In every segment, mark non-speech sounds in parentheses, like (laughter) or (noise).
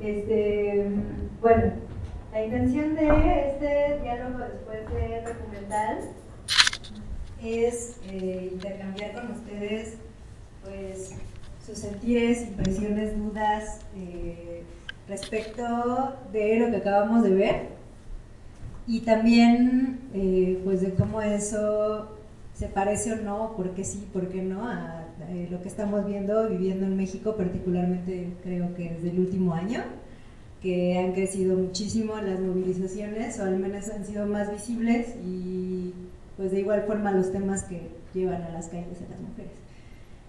Este, bueno, la intención de este diálogo después de documental es eh, intercambiar con ustedes pues, sus sentires, impresiones, dudas eh, respecto de lo que acabamos de ver y también eh, pues de cómo eso se parece o no, por qué sí, por qué no, a lo que estamos viendo, viviendo en México, particularmente creo que desde el último año, que han crecido muchísimo las movilizaciones, o al menos han sido más visibles y pues de igual forma los temas que llevan a las calles a las mujeres.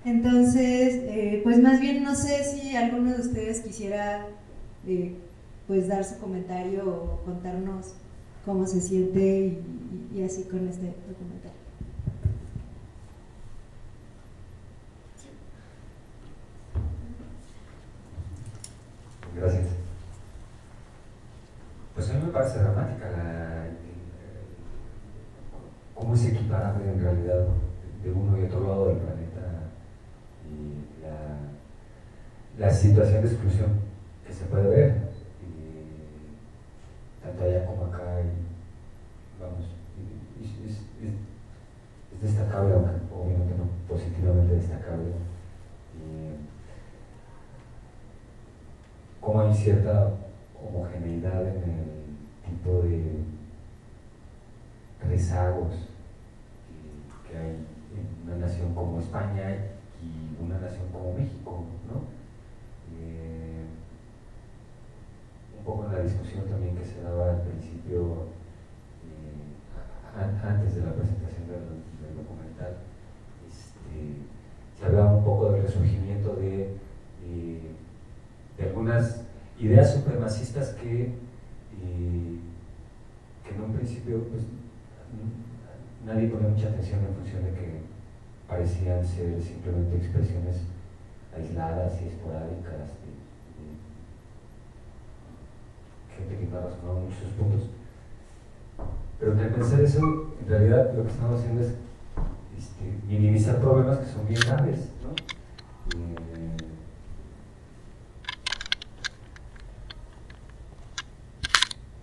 Entonces, eh, pues más bien no sé si alguno de ustedes quisiera eh, pues dar su comentario o contarnos cómo se siente y, así con este documental. Gracias. Pues a mí me parece dramática la, cómo es equiparable en realidad de uno y otro lado del planeta y la, situación de exclusión que se puede ver tanto allá como acá, y, vamos, es, es, destacable, obviamente no positivamente destacable, como hay cierta homogeneidad en el tipo de rezagos que hay en una nación como España y una nación como México, ¿no? poco en la discusión también que se daba al principio, eh, antes de la presentación del, documental, este, se hablaba un poco del resurgimiento de, eh, de algunas ideas supremacistas que, eh, que en un principio pues, nadie ponía mucha atención en función de que parecían ser simplemente expresiones aisladas y esporádicas gente que no razonado muchos puntos. Pero al pensar eso, en realidad lo que estamos haciendo es este, minimizar problemas que son bien graves. ¿no? Eh,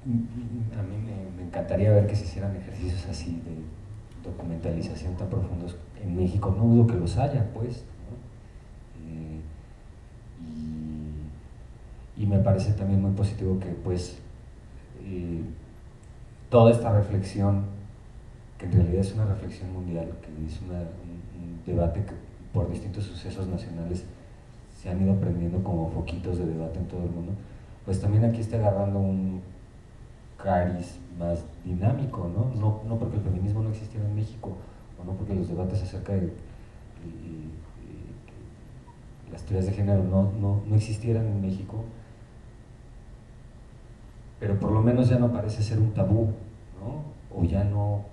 a mí me, encantaría ver que se hicieran ejercicios así de documentalización tan profundos en México. No dudo que los haya, pues. y me parece también muy positivo que pues eh, toda esta reflexión, que en realidad es una reflexión mundial, que es un, debate que por distintos sucesos nacionales se han ido prendiendo como foquitos de debate en todo el mundo, pues también aquí está agarrando un cariz más dinámico, ¿no? No, no porque el feminismo no existiera en México, o no porque los debates acerca de, las teorías de género no, no, no existieran en México, pero por lo menos ya no parece ser un tabú, ¿no? O ya no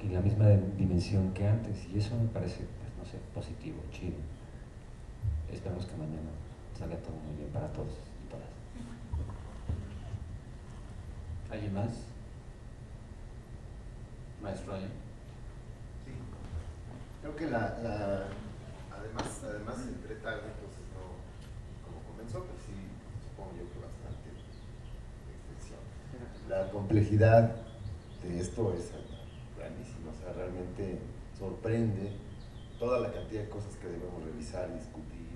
en la misma dimensión que antes, y eso me parece, pues, no sé, positivo, chido. Esperamos que mañana salga todo muy bien para todos y todas. ¿Alguien más? Maestro ahí. Sí. Creo que la, la además, además entre tal, entonces no, como comenzó, pues sí, supongo yo que bastante la complejidad de esto es grandísima, o sea, realmente sorprende toda la cantidad de cosas que debemos revisar, discutir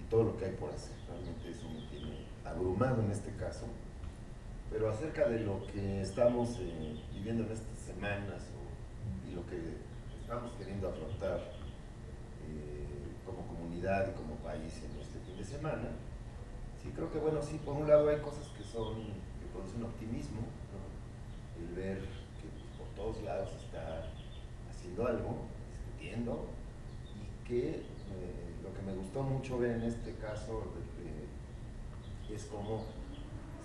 y todo lo que hay por hacer. Realmente eso me tiene abrumado en este caso. Pero acerca de lo que estamos eh, viviendo en estas semanas y lo que estamos queriendo afrontar eh, como comunidad y como país en este fin de semana, sí creo que, bueno, sí, por un lado hay cosas que son produce un optimismo, el ver que por todos lados está haciendo algo, discutiendo, y que eh, lo que me gustó mucho ver en este caso es cómo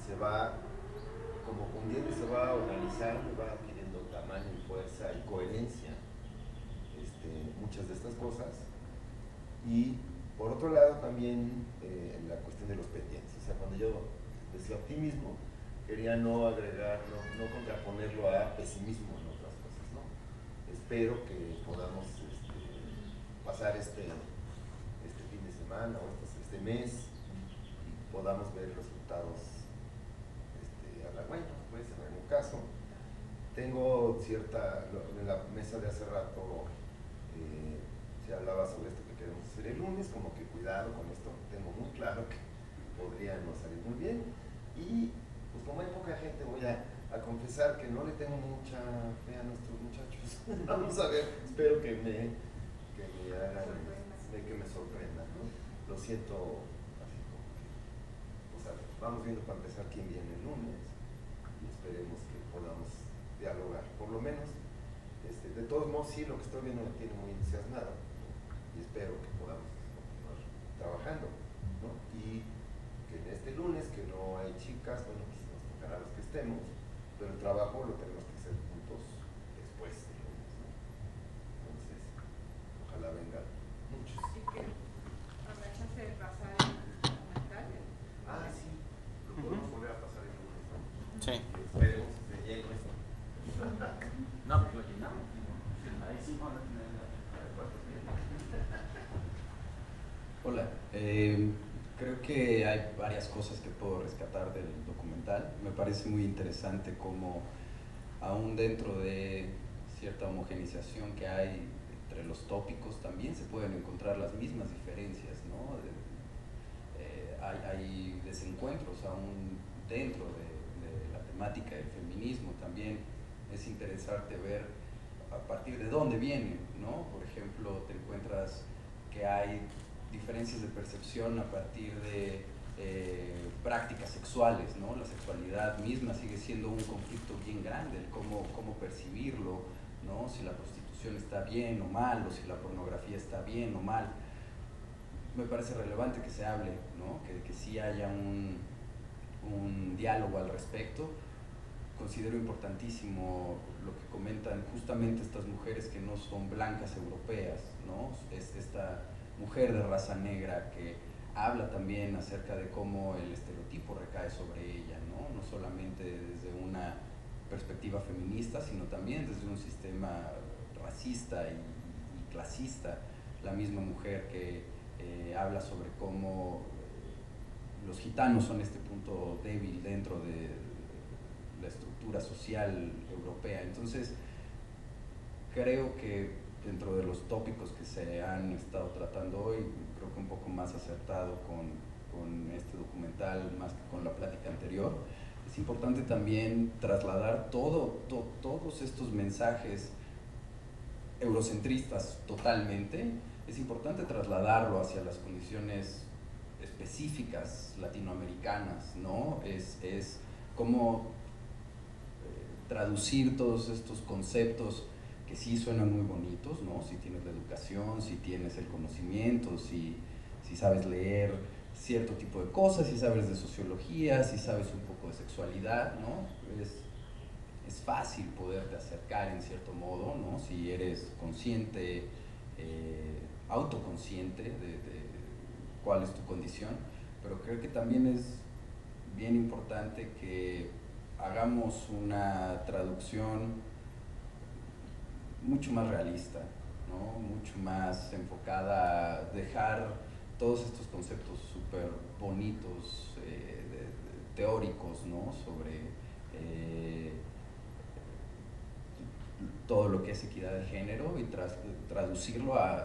se va como fundiendo y se va organizando, va adquiriendo tamaño y fuerza y coherencia este, muchas de estas cosas. Y por otro lado también eh, la cuestión de los pendientes. O sea, cuando yo decía optimismo, quería no agregar, no, contraponerlo a pesimismo en otras cosas. ¿no? Espero que podamos este, pasar este, este fin de semana o este, este mes podamos ver resultados este, halagüeños, pues en algún caso. Tengo cierta, en la mesa de hace rato eh, se hablaba sobre esto que queremos hacer el lunes, como que cuidado con esto, tengo muy claro que podría no salir muy bien. Y pues como hay poca gente, voy a, confesar que no le tengo mucha fe a nuestros muchachos. (laughs) Vamos a ver, espero que me, que me hagan, que me sorprendan. Lo siento así como que, o sea, vamos viendo para empezar quién viene el lunes esperemos que podamos dialogar, por lo menos. Este, de todos modos, sí, lo que estoy viendo me tiene muy entusiasmado ¿no? y espero que podamos continuar trabajando. Y que en este lunes, que no hay chicas, bueno, pues nos tocará los que estemos, pero el trabajo lo tenemos que hacer juntos después del lunes. ¿no? Entonces, ojalá vengan muchos. Así que habrá chance de pasar el documental. el- Ah, sí, lo podemos volver a pasar el lunes. ¿no? Sí. Y esperemos que esté lleno esto. No, pues lo llenamos. Ahí sí van a tener la Hola, eh, creo que hay varias cosas que puedo rescatar del documental. Me parece muy interesante cómo aún dentro de cierta homogenización que hay entre los tópicos también se pueden encontrar las mismas diferencias, ¿no? Eh, hay, hay desencuentros aún dentro de, de la temática del feminismo también. Es interesante ver a partir de dónde viene, ¿no? Por ejemplo, te encuentras que hay diferencias de percepción a partir de eh, prácticas sexuales, ¿no? La sexualidad misma sigue siendo un conflicto bien grande, el cómo, cómo percibirlo, ¿no? Si la prostitución está bien o mal, o si la pornografía está bien o mal. Me parece relevante que se hable, ¿no? Que, que sí haya un, un diálogo al respecto. Considero importantísimo lo que comentan justamente estas mujeres que no son blancas europeas, ¿no? Es esta mujer de raza negra que habla también acerca de cómo el estereotipo recae sobre ella, ¿no? No solamente desde una perspectiva feminista, sino también desde un sistema racista y, clasista. La misma mujer que eh, habla sobre cómo los gitanos son este punto débil dentro de la estructura social europea. Entonces, creo que dentro de los tópicos que se han estado tratando hoy, creo que un poco más acertado con, con este documental más que con la plática anterior, es importante también trasladar todo, to- todos estos mensajes eurocentristas totalmente, es importante trasladarlo hacia las condiciones específicas latinoamericanas, ¿no? Es, es como eh, traducir todos estos conceptos sí suenan muy bonitos, ¿no? Si tienes la educación, si tienes el conocimiento, si, si sabes leer cierto tipo de cosas, si sabes de sociología, si sabes un poco de sexualidad, ¿no? Es, es fácil poderte acercar en cierto modo, ¿no? Si eres consciente, eh, autoconsciente de, de cuál es tu condición, pero creo que también es bien importante que hagamos una traducción mucho más realista, ¿no? mucho más enfocada a dejar todos estos conceptos súper bonitos, eh, teóricos, ¿no? sobre eh, todo lo que es equidad de género y tras- traducirlo a,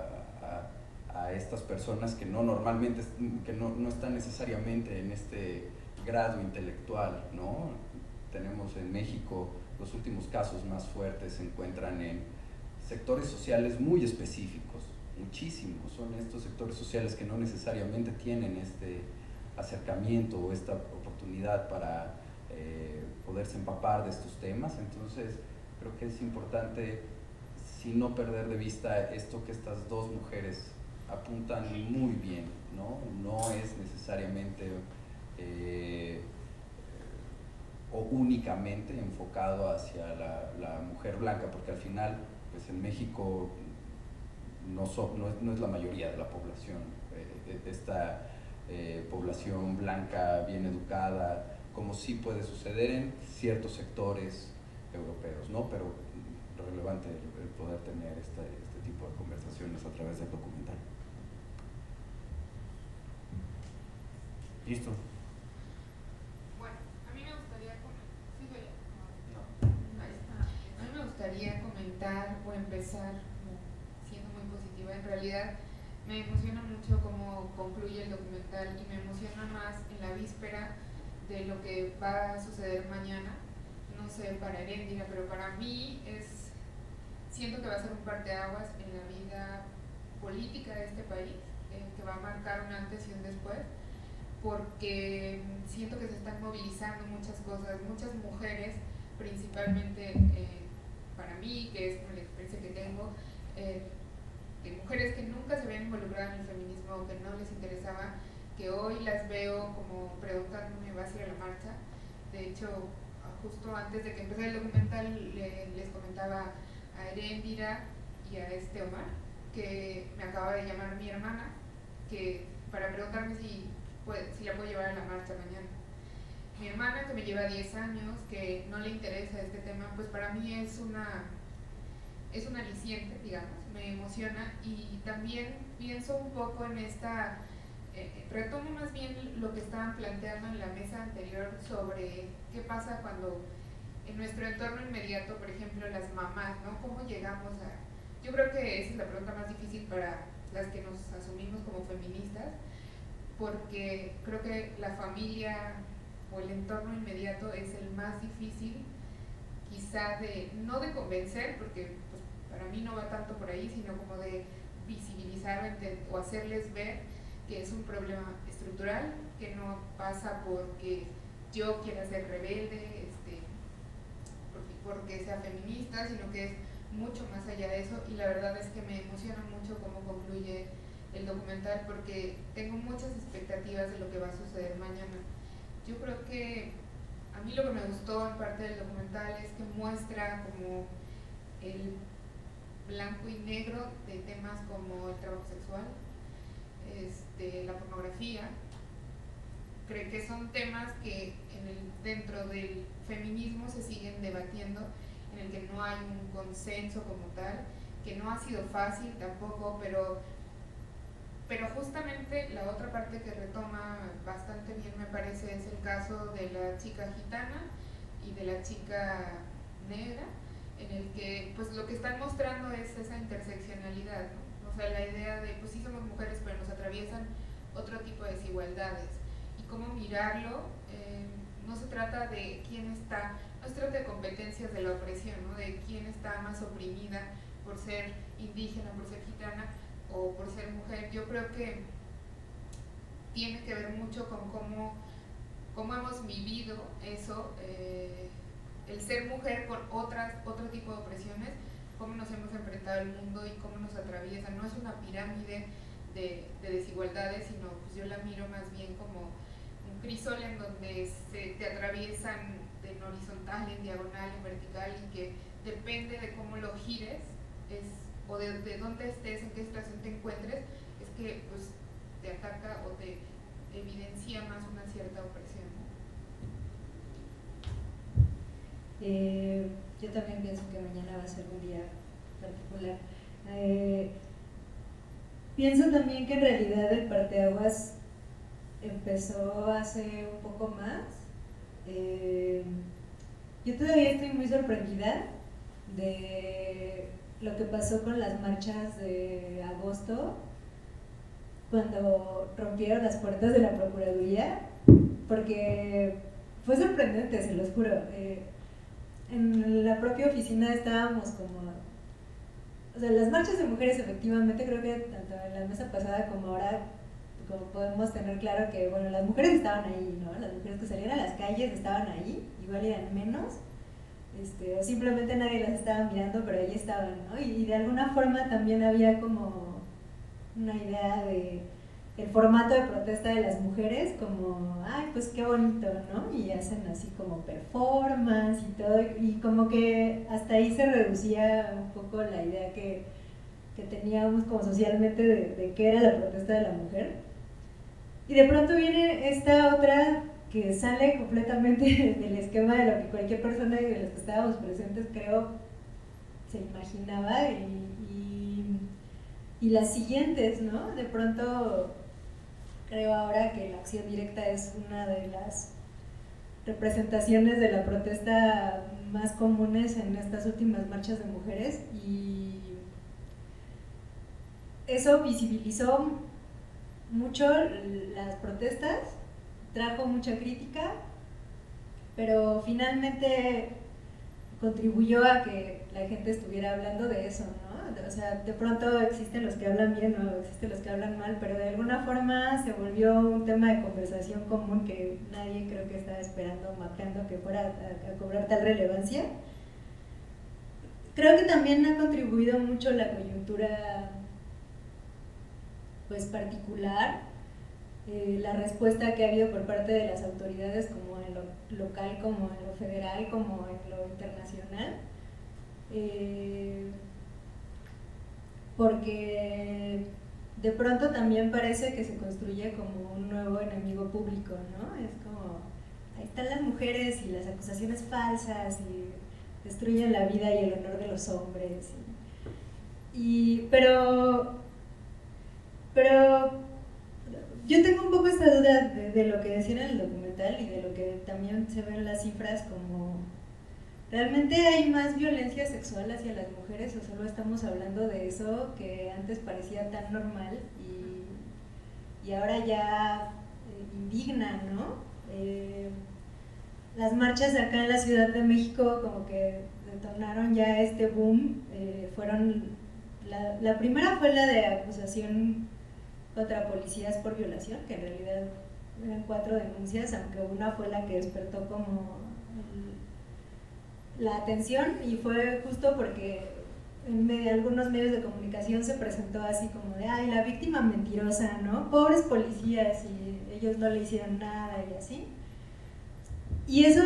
a- a estas personas que no normalmente, que no, no están necesariamente en este grado intelectual, ¿no? Tenemos en México los últimos casos más fuertes se encuentran en sectores sociales muy específicos, muchísimos, son estos sectores sociales que no necesariamente tienen este acercamiento o esta oportunidad para eh, poderse empapar de estos temas, entonces creo que es importante, si no perder de vista esto que estas dos mujeres apuntan muy bien, ¿no? No es necesariamente eh, o únicamente enfocado hacia la, la mujer blanca, porque al final, pues en México no, es, la mayoría de la población. Eh, esta eh, población blanca, bien educada, como sí puede suceder en ciertos sectores europeos, ¿no? Pero relevante el, el poder tener este, este tipo de conversaciones a través del documental. Listo. gustaría comentar o empezar siendo muy positiva. En realidad me emociona mucho cómo concluye el documental y me emociona más en la víspera de lo que va a suceder mañana. No sé para Erendira, pero para mí es siento que va a ser un parteaguas en la vida política de este país, eh, que va a marcar un antes y un después, porque siento que se están movilizando muchas cosas, muchas mujeres, principalmente eh, para mí, que es experiencia que tengo, eh, de mujeres que nunca se habían involucrado en el feminismo o que no les interesaba, que hoy las veo como preguntándome, ¿va a ir a la marcha? De hecho, justo antes de que empezara el documental les comentaba a Erendira y a este Omar, que me acaba de llamar mi hermana, que para preguntarme si, si la puedo llevar a la marcha mañana. Mi hermana, que me lleva 10 años, que no le interesa este tema, pues para mí es una es un aliciente, digamos, me emociona y también pienso un poco en esta, eh, retomo más bien lo que estaban planteando en la mesa anterior sobre qué pasa cuando en nuestro entorno inmediato, por ejemplo, las mamás, ¿no? ¿Cómo llegamos a...? Yo creo que esa es la pregunta más difícil para las que nos asumimos como feministas, porque creo que la familia o el entorno inmediato es el más difícil quizá de, no de convencer, porque para mí no va tanto por ahí, sino como de visibilizar o hacerles ver que es un problema estructural, que no pasa porque yo quiera ser rebelde, porque sea feminista, sino que es mucho más allá de eso y la verdad es que me emociona mucho cómo concluye el documental porque tengo muchas expectativas de lo que va a suceder mañana. Yo creo que a mí lo que me gustó en parte del documental es que muestra como el blanco y negro de temas como el trabajo sexual, este, la pornografía, creo que son temas que dentro del feminismo se siguen debatiendo, en el que no hay un consenso como tal, que no ha sido fácil tampoco, pero, pero justamente la otra parte que retoma bastante bien me parece es el caso de la chica gitana y de la chica negra, en el que pues lo que están mostrando es esa interseccionalidad, o sea, la idea de pues sí somos mujeres pero nos atraviesan otro tipo de desigualdades y cómo mirarlo eh, no se trata de quién está, no se trata de competencias de la opresión, ¿no? de quién está más oprimida por ser indígena, por ser gitana o por ser mujer. Yo creo que tiene que ver mucho con cómo, cómo hemos vivido eso, eh, el ser mujer con otras, otro tipo de opresiones, cómo nos hemos enfrentado al mundo y cómo nos atraviesa. No es una pirámide de, de desigualdades, sino pues yo la miro más bien como crisol en donde se te atraviesan en horizontal, en diagonal, en vertical y que depende de cómo lo gires es, o de, de dónde estés, en qué situación te encuentres, es que pues, te ataca o te evidencia más una cierta opresión. Eh, yo también pienso que mañana va a ser un día particular. Eh, pienso también que en realidad el parteaguas empezó hace un poco más. Eh, yo todavía estoy muy sorprendida de lo que pasó con las marchas de agosto, cuando rompieron las puertas de la Procuraduría, porque fue sorprendente, se los juro. En la propia oficina estábamos como... O sea, las marchas de mujeres efectivamente creo que tanto en la mesa pasada como ahora como podemos tener claro que, bueno, las mujeres estaban ahí, ¿no? Las mujeres que salían a las calles estaban ahí, igual eran menos, este, o simplemente nadie las estaba mirando, pero ahí estaban, ¿no? Y, de alguna forma también había como una idea de el formato de protesta de las mujeres como, ay, pues qué bonito, ¿no? Y hacen así como performance y todo, y como que hasta ahí se reducía un poco la idea que, que teníamos como socialmente de, qué era la protesta de la mujer. Y de pronto viene esta otra que sale completamente (laughs) del esquema de lo que cualquier persona de los que estábamos presentes creo se imaginaba y, y, las siguientes, ¿no? De pronto creo ahora que la acción directa es una de las representaciones de la protesta más comunes en estas últimas marchas de mujeres y eso visibilizó mucho las protestas, trajo mucha crítica, pero finalmente contribuyó a que la gente estuviera hablando de eso, ¿no? O sea, de pronto existen los que hablan bien o existen los que hablan mal, pero de alguna forma se volvió un tema de conversación común que nadie creo que estaba esperando, mapeando que fuera a, cobrar tal relevancia. Creo que también ha contribuido mucho la coyuntura pues particular, eh, la respuesta que ha habido por parte de las autoridades como en lo local, como en lo federal, como en lo internacional. Eh, porque de pronto también parece que se construye como un nuevo enemigo público, ¿no? Es como, ahí están las mujeres y las acusaciones falsas y destruyen la vida y el honor de los hombres. Y, pero, pero yo tengo un poco esta duda de, de lo que decían en el documental y de lo que también se ven las cifras como ¿Realmente hay más violencia sexual hacia las mujeres o solo estamos hablando de eso que antes parecía tan normal y, y ahora ya eh, indigna, ¿no? Eh, las marchas acá en la Ciudad de México como que detonaron ya este boom, eh, fueron, la, la, primera fue la de acusación contra policías por violación, que en realidad eran cuatro denuncias, aunque una fue la que despertó como la atención y fue justo porque en algunos medios de comunicación se presentó así como de, ay, la víctima mentirosa, ¿no? Pobres policías y ellos no le hicieron nada y así. Y eso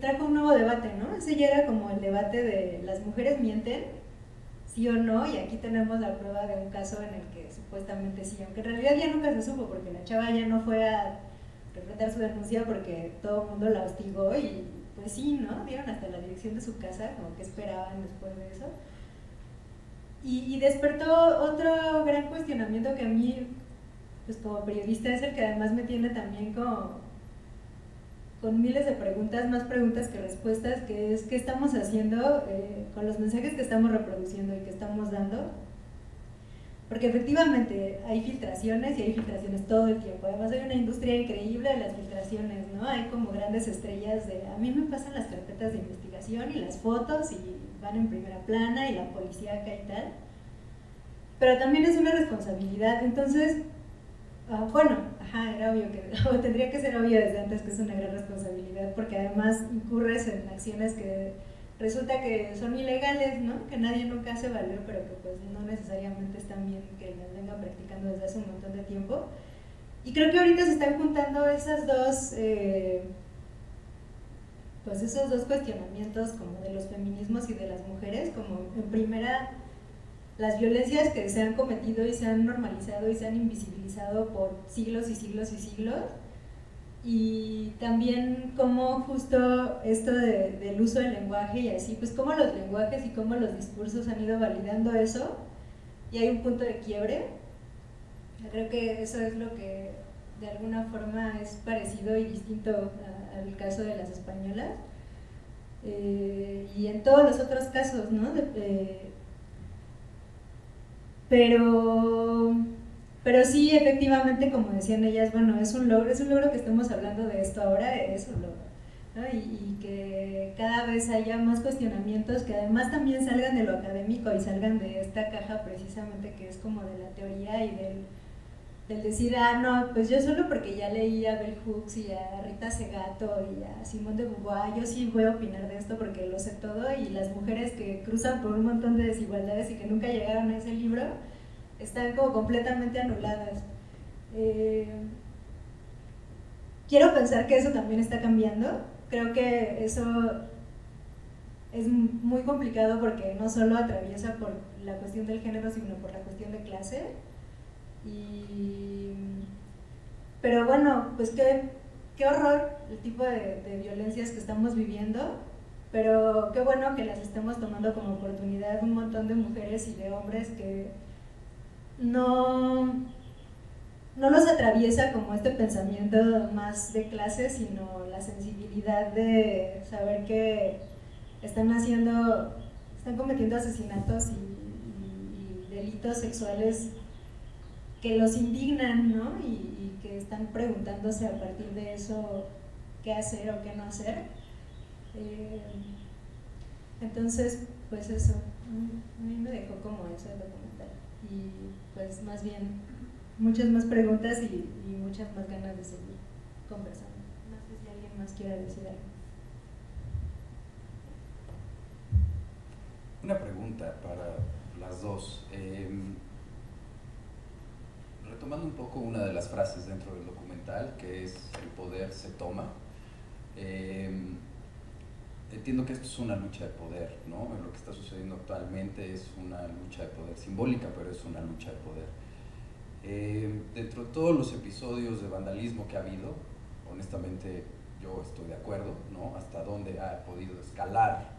trajo un nuevo debate, ¿no? Ese ya era como el debate de las mujeres mienten, sí o no, y aquí tenemos la prueba de un caso en el que supuestamente sí, aunque en realidad ya nunca se supo porque la chava ya no fue a representar su denuncia porque todo el mundo la hostigó y pues sí, ¿no? Dieron hasta la dirección de su casa, como que esperaban después de eso. Y, despertó otro gran cuestionamiento que a mí, pues como periodista, es el que además me tiene también con miles de preguntas, más preguntas que respuestas, que es qué estamos haciendo eh, con los mensajes que estamos reproduciendo y que estamos dando porque efectivamente hay filtraciones y hay filtraciones todo el tiempo. Además hay una industria increíble de las filtraciones, ¿no? Hay como grandes estrellas de... A mí me pasan las carpetas de investigación y las fotos y van en primera plana y la policía acá y tal. Pero también es una responsabilidad. Entonces, ah, bueno, ajá, era obvio que... (laughs) O tendría que ser obvio desde antes que es una gran responsabilidad porque además incurres en acciones que resulta que son ilegales, ¿no? Que nadie nunca hace valer, pero que pues no necesariamente están bien que las vengan practicando desde hace un montón de tiempo. Y creo que ahorita se están juntando esas dos, eh, pues esos dos cuestionamientos como de los feminismos y de las mujeres, como en primera las violencias que se han cometido y se han normalizado y se han invisibilizado por siglos y siglos y siglos, y también cómo justo esto del uso del lenguaje y así, pues cómo los lenguajes y cómo los discursos han ido validando eso y hay un punto de quiebre. Creo que eso es lo que de alguna forma es parecido y distinto al caso de las españolas. Eh, y en todos los otros casos, ¿no? pero pero sí, efectivamente, como decían ellas, bueno, es un logro, es un logro que estemos hablando de esto ahora, es un logro. Y, y, que cada vez haya más cuestionamientos que además también salgan de lo académico y salgan de esta caja precisamente que es como de la teoría y del, del decir, ah, no, pues yo solo porque ya leí a Bell Hooks y a Rita Segato y a Simón de Beauvoir, yo sí voy a opinar de esto porque lo sé todo y las mujeres que cruzan por un montón de desigualdades y que nunca llegaron a ese libro, están como completamente anuladas. Eh, quiero pensar que eso también está cambiando. Creo que eso es muy complicado porque no solo atraviesa por la cuestión del género, sino por la cuestión de clase. Y, pero bueno, pues qué, qué horror el tipo de, de violencias que estamos viviendo, pero qué bueno que las estemos tomando como oportunidad un montón de mujeres y de hombres que no, no los atraviesa como este pensamiento más de clase, sino la sensibilidad de saber que están haciendo, están cometiendo asesinatos y, delitos sexuales que los indignan, ¿no? Y, que están preguntándose a partir de eso qué hacer o qué no hacer. Eh, entonces, pues eso, a mí me dejó como eso el documental. Y pues más bien muchas más preguntas y, y muchas más ganas de seguir conversando. No sé si alguien más quiere decir algo. Una pregunta para las dos. Eh, retomando un poco una de las frases dentro del documental, que es el poder se toma. Eh, entiendo que esto es una lucha de poder, ¿no? Lo que está sucediendo actualmente es una lucha de poder simbólica, pero es una lucha de poder. Eh, dentro de todos los episodios de vandalismo que ha habido, honestamente yo estoy de acuerdo, ¿no? Hasta dónde ha podido escalar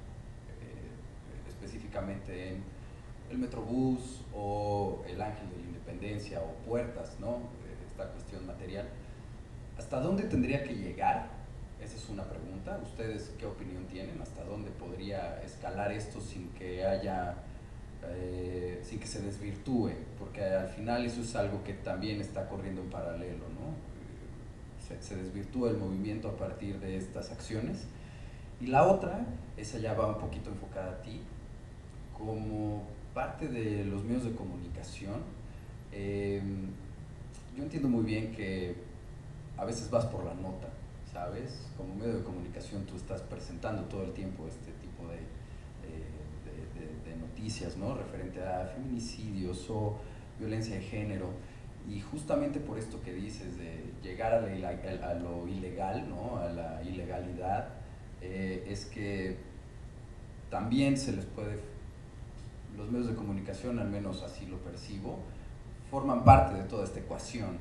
eh, específicamente en el Metrobús o el Ángel de la Independencia o Puertas, ¿no? Esta cuestión material. ¿Hasta dónde tendría que llegar? Esa es una pregunta. ¿Ustedes qué opinión tienen? ¿Hasta dónde podría escalar esto sin que haya, eh, sin que se desvirtúe? Porque al final eso es algo que también está corriendo en paralelo, ¿no? Se, desvirtúa el movimiento a partir de estas acciones. Y la otra, esa ya va un poquito enfocada a ti, como parte de los medios de comunicación, eh, yo entiendo muy bien que a veces vas por la nota, Como medio de comunicación tú estás presentando todo el tiempo este tipo de, de, noticias, ¿no? Referente a feminicidios o violencia de género. Y justamente por esto que dices de llegar a lo ilegal, ¿no? A la ilegalidad, eh, es que también se les puede los medios de comunicación, al menos así lo percibo, forman parte de toda esta ecuación.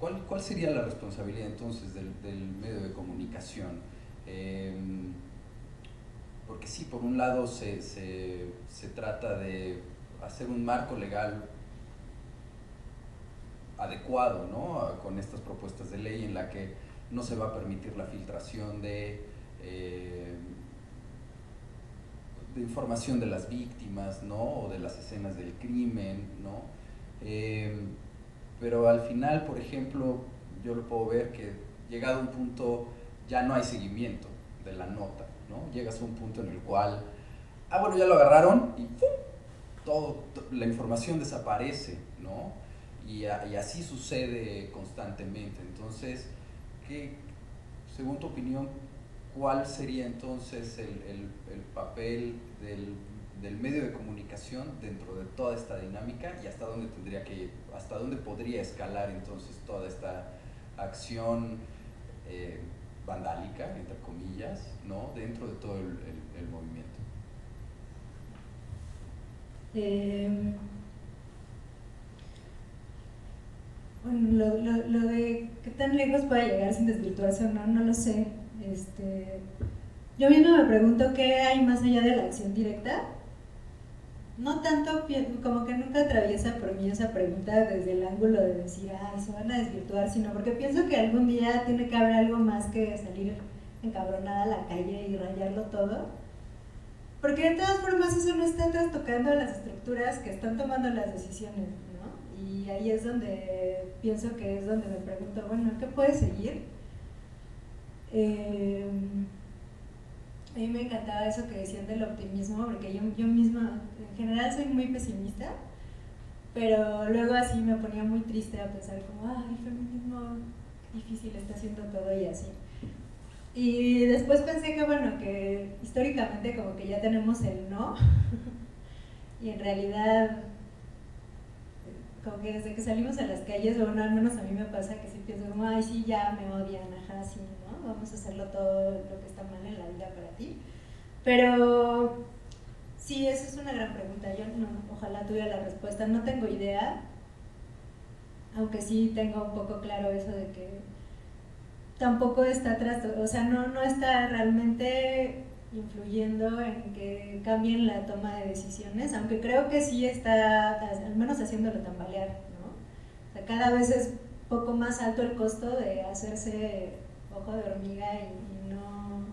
¿Cuál, cuál sería la responsabilidad entonces del, medio de comunicación? Eh, porque sí, por un lado se, se, se, trata de hacer un marco legal adecuado ¿no? con estas propuestas de ley en la que no se va a permitir la filtración de eh, de información de las víctimas, ¿no? O de las escenas del crimen, ¿no? Eh, pero al final, por ejemplo, yo lo puedo ver que llegado a un punto ya no hay seguimiento de la nota, ¿no? Llegas a un punto en el cual, ah, bueno, ya lo agarraron y ¡pum! Todo, la información desaparece, ¿no? Y, así sucede constantemente. Entonces, ¿qué, según tu opinión, ¿cuál sería entonces el papel del, del, medio de comunicación dentro de toda esta dinámica y hasta dónde tendría que hasta dónde podría escalar entonces toda esta acción eh, vandálica, entre comillas, ¿no? dentro de todo el, movimiento? Eh, bueno, lo, lo, lo, de qué tan lejos puede llegar sin desvirtuarse o no, no lo sé. Este, yo mismo me pregunto qué hay más allá de la acción directa. No tanto, como que nunca atraviesa por mí esa pregunta desde el ángulo de decir, ah, se van a desvirtuar, sino porque pienso que algún día tiene que haber algo más que salir encabronada a la calle y rayarlo todo. Porque de todas formas eso no está tocando las estructuras que están tomando las decisiones, ¿no? Y ahí es donde pienso que es donde me pregunto, bueno, ¿qué puede seguir? Eh, a mí me encantaba eso que decían del optimismo, porque yo, yo misma, en general soy muy pesimista, pero luego así me ponía muy triste a pensar como, ay, el feminismo difícil está haciendo todo y así. Y después pensé que bueno, que históricamente como que ya tenemos el no, (laughs) y en realidad como que desde que salimos a las calles, bueno, al menos a mí me pasa que si pienso como, ay, sí, ya me odian, ajá, sí. Vamos a hacerlo todo lo que está mal en la vida para ti. Pero sí, esa es una gran pregunta. Yo no, ojalá tuviera la respuesta. No tengo idea, aunque sí tengo un poco claro eso de que tampoco está atrás, o sea, no, no está realmente influyendo en que cambien la toma de decisiones, aunque creo que sí está, al menos haciéndolo tambalear, ¿no? Cada vez es poco más alto el costo de hacerse ojo de hormiga y, no,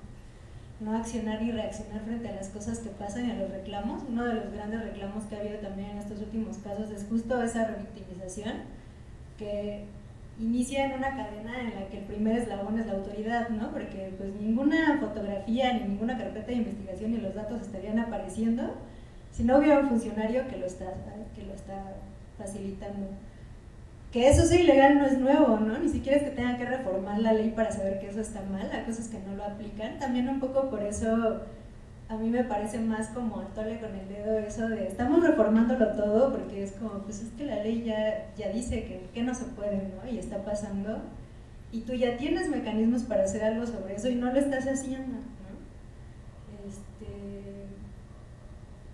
no accionar ni reaccionar frente a las cosas que pasan y a los reclamos. Uno de los grandes reclamos que ha habido también en estos últimos casos es justo esa revictimización que inicia en una cadena en la que el primer eslabón es la autoridad, ¿no? Porque pues ninguna fotografía ni ninguna carpeta de investigación ni los datos estarían apareciendo si no hubiera un funcionario que lo está, que lo está facilitando. Que eso sea ilegal no es nuevo, ¿no? Ni siquiera es que tengan que reformar la ley para saber que eso está mal, hay cosas que no lo aplican. También un poco por eso a mí me parece más como tole con el dedo eso de estamos reformándolo todo porque es como, pues es que la ley ya, ya dice que, que no se puede, ¿no? Y está pasando. Y tú ya tienes mecanismos para hacer algo sobre eso y no lo estás haciendo, ¿no? Este,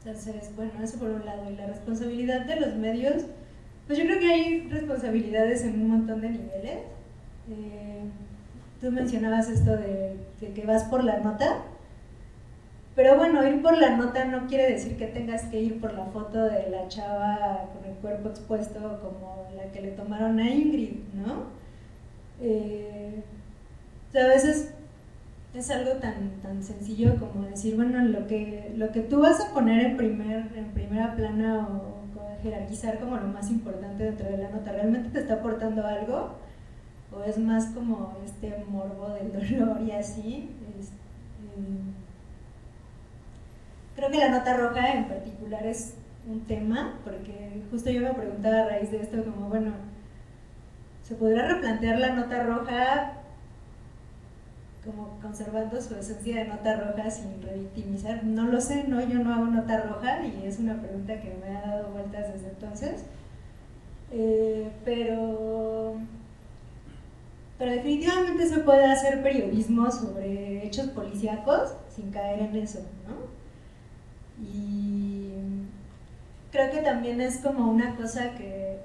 entonces, bueno, eso por un lado. Y la responsabilidad de los medios, pues yo creo que hay responsabilidades en un montón de niveles. Eh, tú mencionabas esto de, que vas por la nota pero bueno, ir por la nota no quiere decir que tengas que ir por la foto de la chava con el cuerpo expuesto como la que le tomaron a Ingrid, ¿no? Eh, a veces es algo tan, tan sencillo como decir, bueno, lo que, lo que tú vas a poner en, primer, en primera plana o, jerarquizar como lo más importante dentro de la nota, ¿realmente te está aportando algo? ¿O es más como este morbo del dolor y así? eh, Creo que la nota roja en particular es un tema, porque justo yo me preguntaba a raíz de esto como, bueno, ¿se podrá replantear la nota roja como conservando su esencia de nota roja sin revictimizar? No lo sé, no, yo no hago nota roja y es una pregunta que me ha dado vueltas desde entonces. Eh, pero, pero definitivamente se puede hacer periodismo sobre hechos policíacos sin caer en eso, ¿no? Y creo que también es como una cosa que,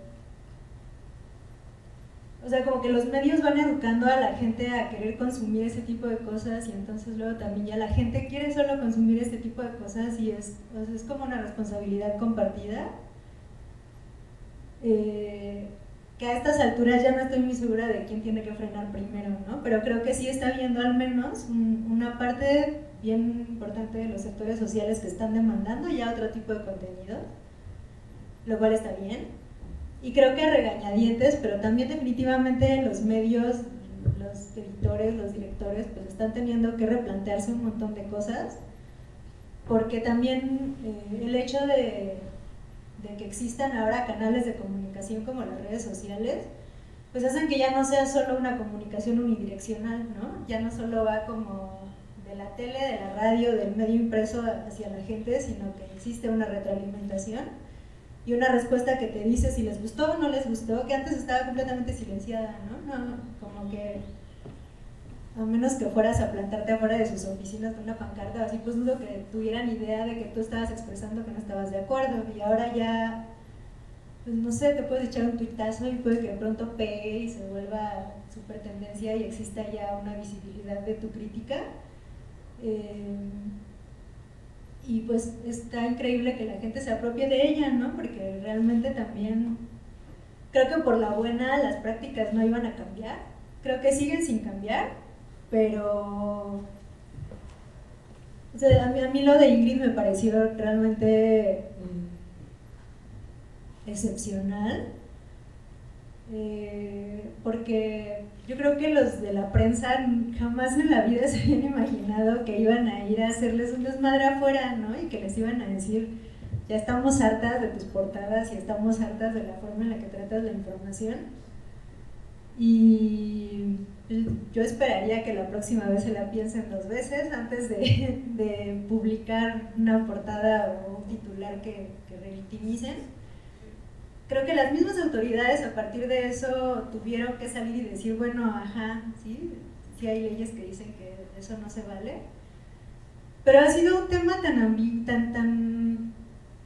o sea, como que los medios van educando a la gente a querer consumir ese tipo de cosas y entonces luego también ya la gente quiere solo consumir este tipo de cosas y es, es como una responsabilidad compartida. Eh, que a estas alturas ya no estoy muy segura de quién tiene que frenar primero, ¿no? Pero creo que sí está habiendo al menos una parte bien importante de los sectores sociales que están demandando ya otro tipo de contenido, lo cual está bien. Y creo que a regañadientes, pero también definitivamente los medios, los editores, los directores, pues están teniendo que replantearse un montón de cosas, porque también eh, el hecho de de que existan ahora canales de comunicación como las redes sociales, pues hacen que ya no sea solo una comunicación unidireccional, ¿no? Ya no solo va como de la tele, de la radio, del medio impreso hacia la gente, sino que existe una retroalimentación y una respuesta que te dice si les gustó o no les gustó, que antes estaba completamente silenciada, ¿no? no como que a menos que fueras a plantarte afuera de sus oficinas con una pancarta, así pues dudo que tuvieran idea de que tú estabas expresando que no estabas de acuerdo y ahora ya, pues no sé, te puedes echar un tuitazo y puede que de pronto pegue y se vuelva super tendencia y exista ya una visibilidad de tu crítica. Eh, y pues está increíble que la gente se apropie de ella, ¿no? Porque realmente también creo que por la buena las prácticas no iban a cambiar, creo que siguen sin cambiar pero a, mí, lo de Ingrid me pareció realmente excepcional, eh, porque yo creo que los de la prensa jamás en la vida (laughs) se habían imaginado que iban a ir a hacerles un desmadre afuera, ¿no? Y que les iban a decir, ya estamos hartas de tus portadas y estamos hartas de la forma en la que tratas la información. Y yo esperaría que la próxima vez se la piensen dos veces antes de, publicar una portada o un titular que, que. Creo que las mismas autoridades a partir de eso tuvieron que salir y decir, bueno, ajá, sí, sí hay leyes que dicen que eso no se vale. Pero ha sido un tema tan, tan,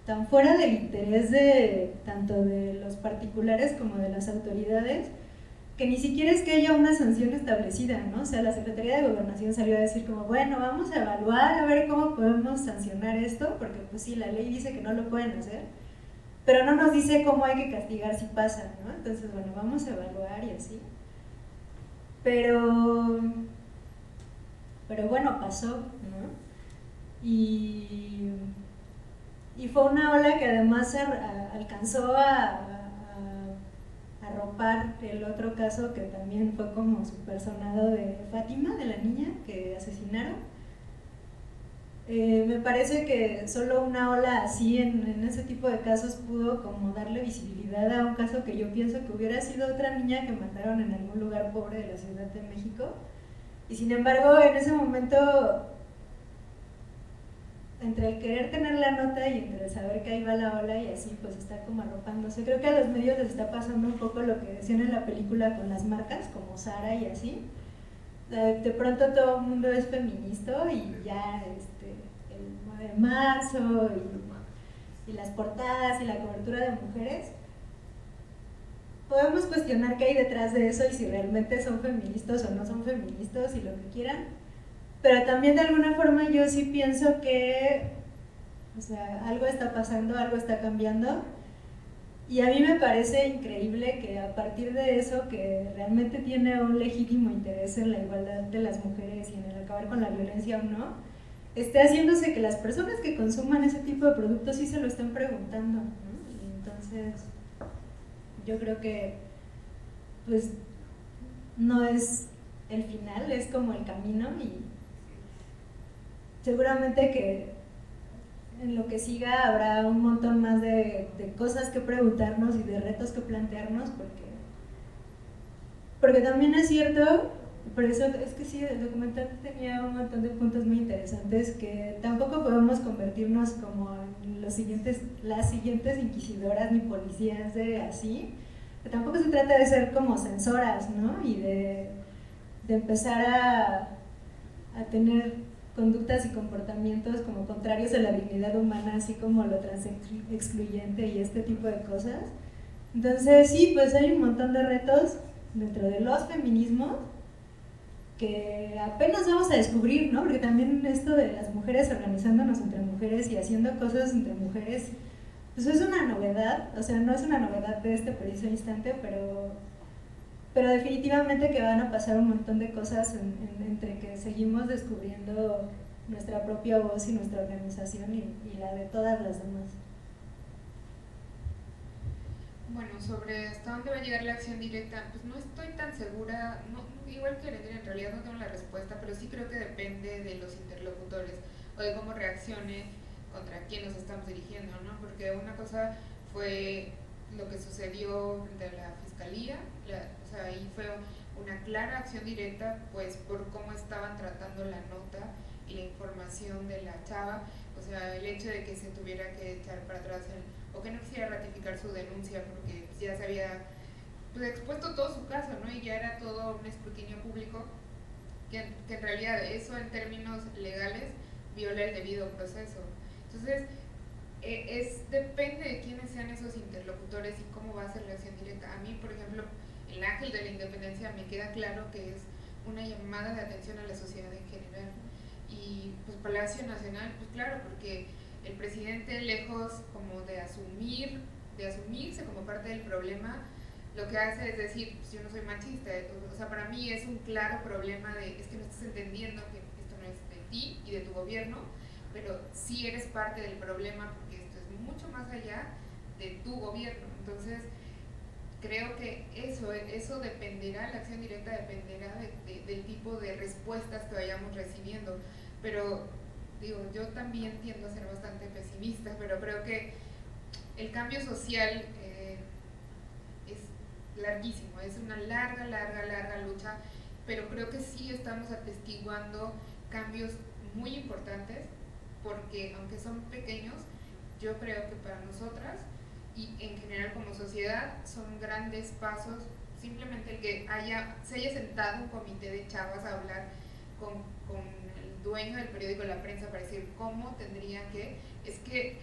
tan, fuera del interés de tanto de los particulares como de las autoridades, que ni siquiera es que haya una sanción establecida, ¿no? O sea, la Secretaría de Gobernación salió a decir como, bueno, vamos a evaluar a ver cómo podemos sancionar esto, porque pues sí, la ley dice que no lo pueden hacer, pero no nos dice cómo hay que castigar si pasa, ¿no? Entonces, bueno, vamos a evaluar y así. Pero, pero bueno, pasó, ¿no? Y, y fue una ola que además alcanzó a, arropar el otro caso que también fue como su personado de Fátima, de la niña que asesinaron. Eh, me parece que solo una ola así en, en, ese tipo de casos pudo como darle visibilidad a un caso que yo pienso que hubiera sido otra niña que mataron en algún lugar pobre de la Ciudad de México. Y sin embargo, en ese momento entre el querer tener la nota y entre el saber que ahí va la ola y así pues está como arropándose. Creo que a los medios les está pasando un poco lo que decían en la película con las marcas, como Sara y así. De pronto todo el mundo es feminista y ya este, el 9 de marzo y, y las portadas y la cobertura de mujeres. Podemos cuestionar qué hay detrás de eso y si realmente son feministas o no son feministas y lo que quieran, pero también de alguna forma yo sí pienso que o sea, algo está pasando, algo está cambiando. Y a mí me parece increíble que a partir de eso, que realmente tiene un legítimo interés en la igualdad de las mujeres y en el acabar con la violencia o no, esté haciéndose que las personas que consuman ese tipo de productos sí se lo estén preguntando. entonces, yo creo que pues no es el final, es como el camino y seguramente que en lo que siga habrá un montón más de, cosas que preguntarnos y de retos que plantearnos porque, porque también es cierto, por eso es que sí, el documental tenía un montón de puntos muy interesantes que tampoco podemos convertirnos como los siguientes, las siguientes inquisidoras ni policías de así, tampoco se trata de ser como censoras, ¿no? Y de, de empezar a, a tener conductas y comportamientos como contrarios a la dignidad humana, así como lo excluyente y este tipo de cosas. Entonces sí, pues hay un montón de retos dentro de los feminismos que apenas vamos a descubrir, ¿no? Porque también esto de las mujeres organizándonos entre mujeres y haciendo cosas entre mujeres, pues es una novedad, o sea, no es una novedad de este preciso instante, pero pero definitivamente que van a pasar un montón de cosas entre que seguimos descubriendo nuestra propia voz y nuestra organización y, la de todas las demás. Bueno, sobre hasta dónde va a llegar la acción directa, pues no estoy tan segura, igual que en realidad no tengo la respuesta, pero sí creo que depende de los interlocutores o de cómo reaccione contra quién nos estamos dirigiendo, ¿no? Porque una cosa fue lo que sucedió frente a la fiscalía, o sea, ahí fue una clara acción directa, pues por cómo estaban tratando la nota y la información de la chava, o sea, el hecho de que se tuviera que echar para atrás o que no quisiera ratificar su denuncia porque ya se había pues, expuesto todo su caso, ¿no? Y ya era todo un escrutinio público, que, que en realidad eso en términos legales viola el debido proceso. Entonces, eh, es, depende de quiénes sean esos interlocutores y cómo va a ser la acción directa. A mí, por ejemplo, el ángel de la independencia me queda claro que es una llamada de atención a la sociedad en general. Y pues Palacio Nacional, pues claro, porque el presidente lejos como de asumir, de asumirse como parte del problema, lo que hace es decir, pues yo no soy machista, o sea, para mí es un claro problema de, es que no estás entendiendo que esto no es de ti y de tu gobierno, pero sí eres parte del problema porque esto es mucho más allá de tu gobierno. Entonces, creo que eso, eso dependerá, la acción directa dependerá del tipo de respuestas que vayamos recibiendo. Pero digo, yo también tiendo a ser bastante pesimista, pero creo que el cambio social larguísimo, es una larga, larga, larga lucha, pero creo que sí estamos atestiguando cambios muy importantes, porque aunque son pequeños, yo creo que para nosotras y en general como sociedad son grandes pasos. Simplemente el que haya, se haya sentado un comité de chavas a hablar con, con el dueño del periódico La Prensa para decir cómo tendría que, es que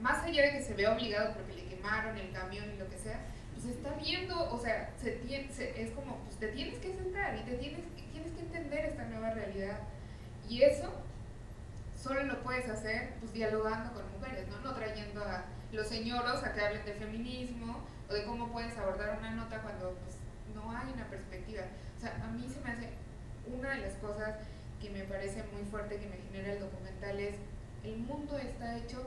más allá de que se vea obligado porque le quemaron el camión y lo que sea, pues está viendo, o sea, se tiene, es como, pues te tienes que sentar y te tienes, tienes que entender esta nueva realidad. Y eso solo lo puedes hacer pues dialogando con mujeres, ¿no? No trayendo a los señoros a que hablen de feminismo o de cómo puedes abordar una nota cuando pues, no hay una perspectiva. O sea, a mí se me hace una de las cosas que me parece muy fuerte que me genera el documental es el mundo está hecho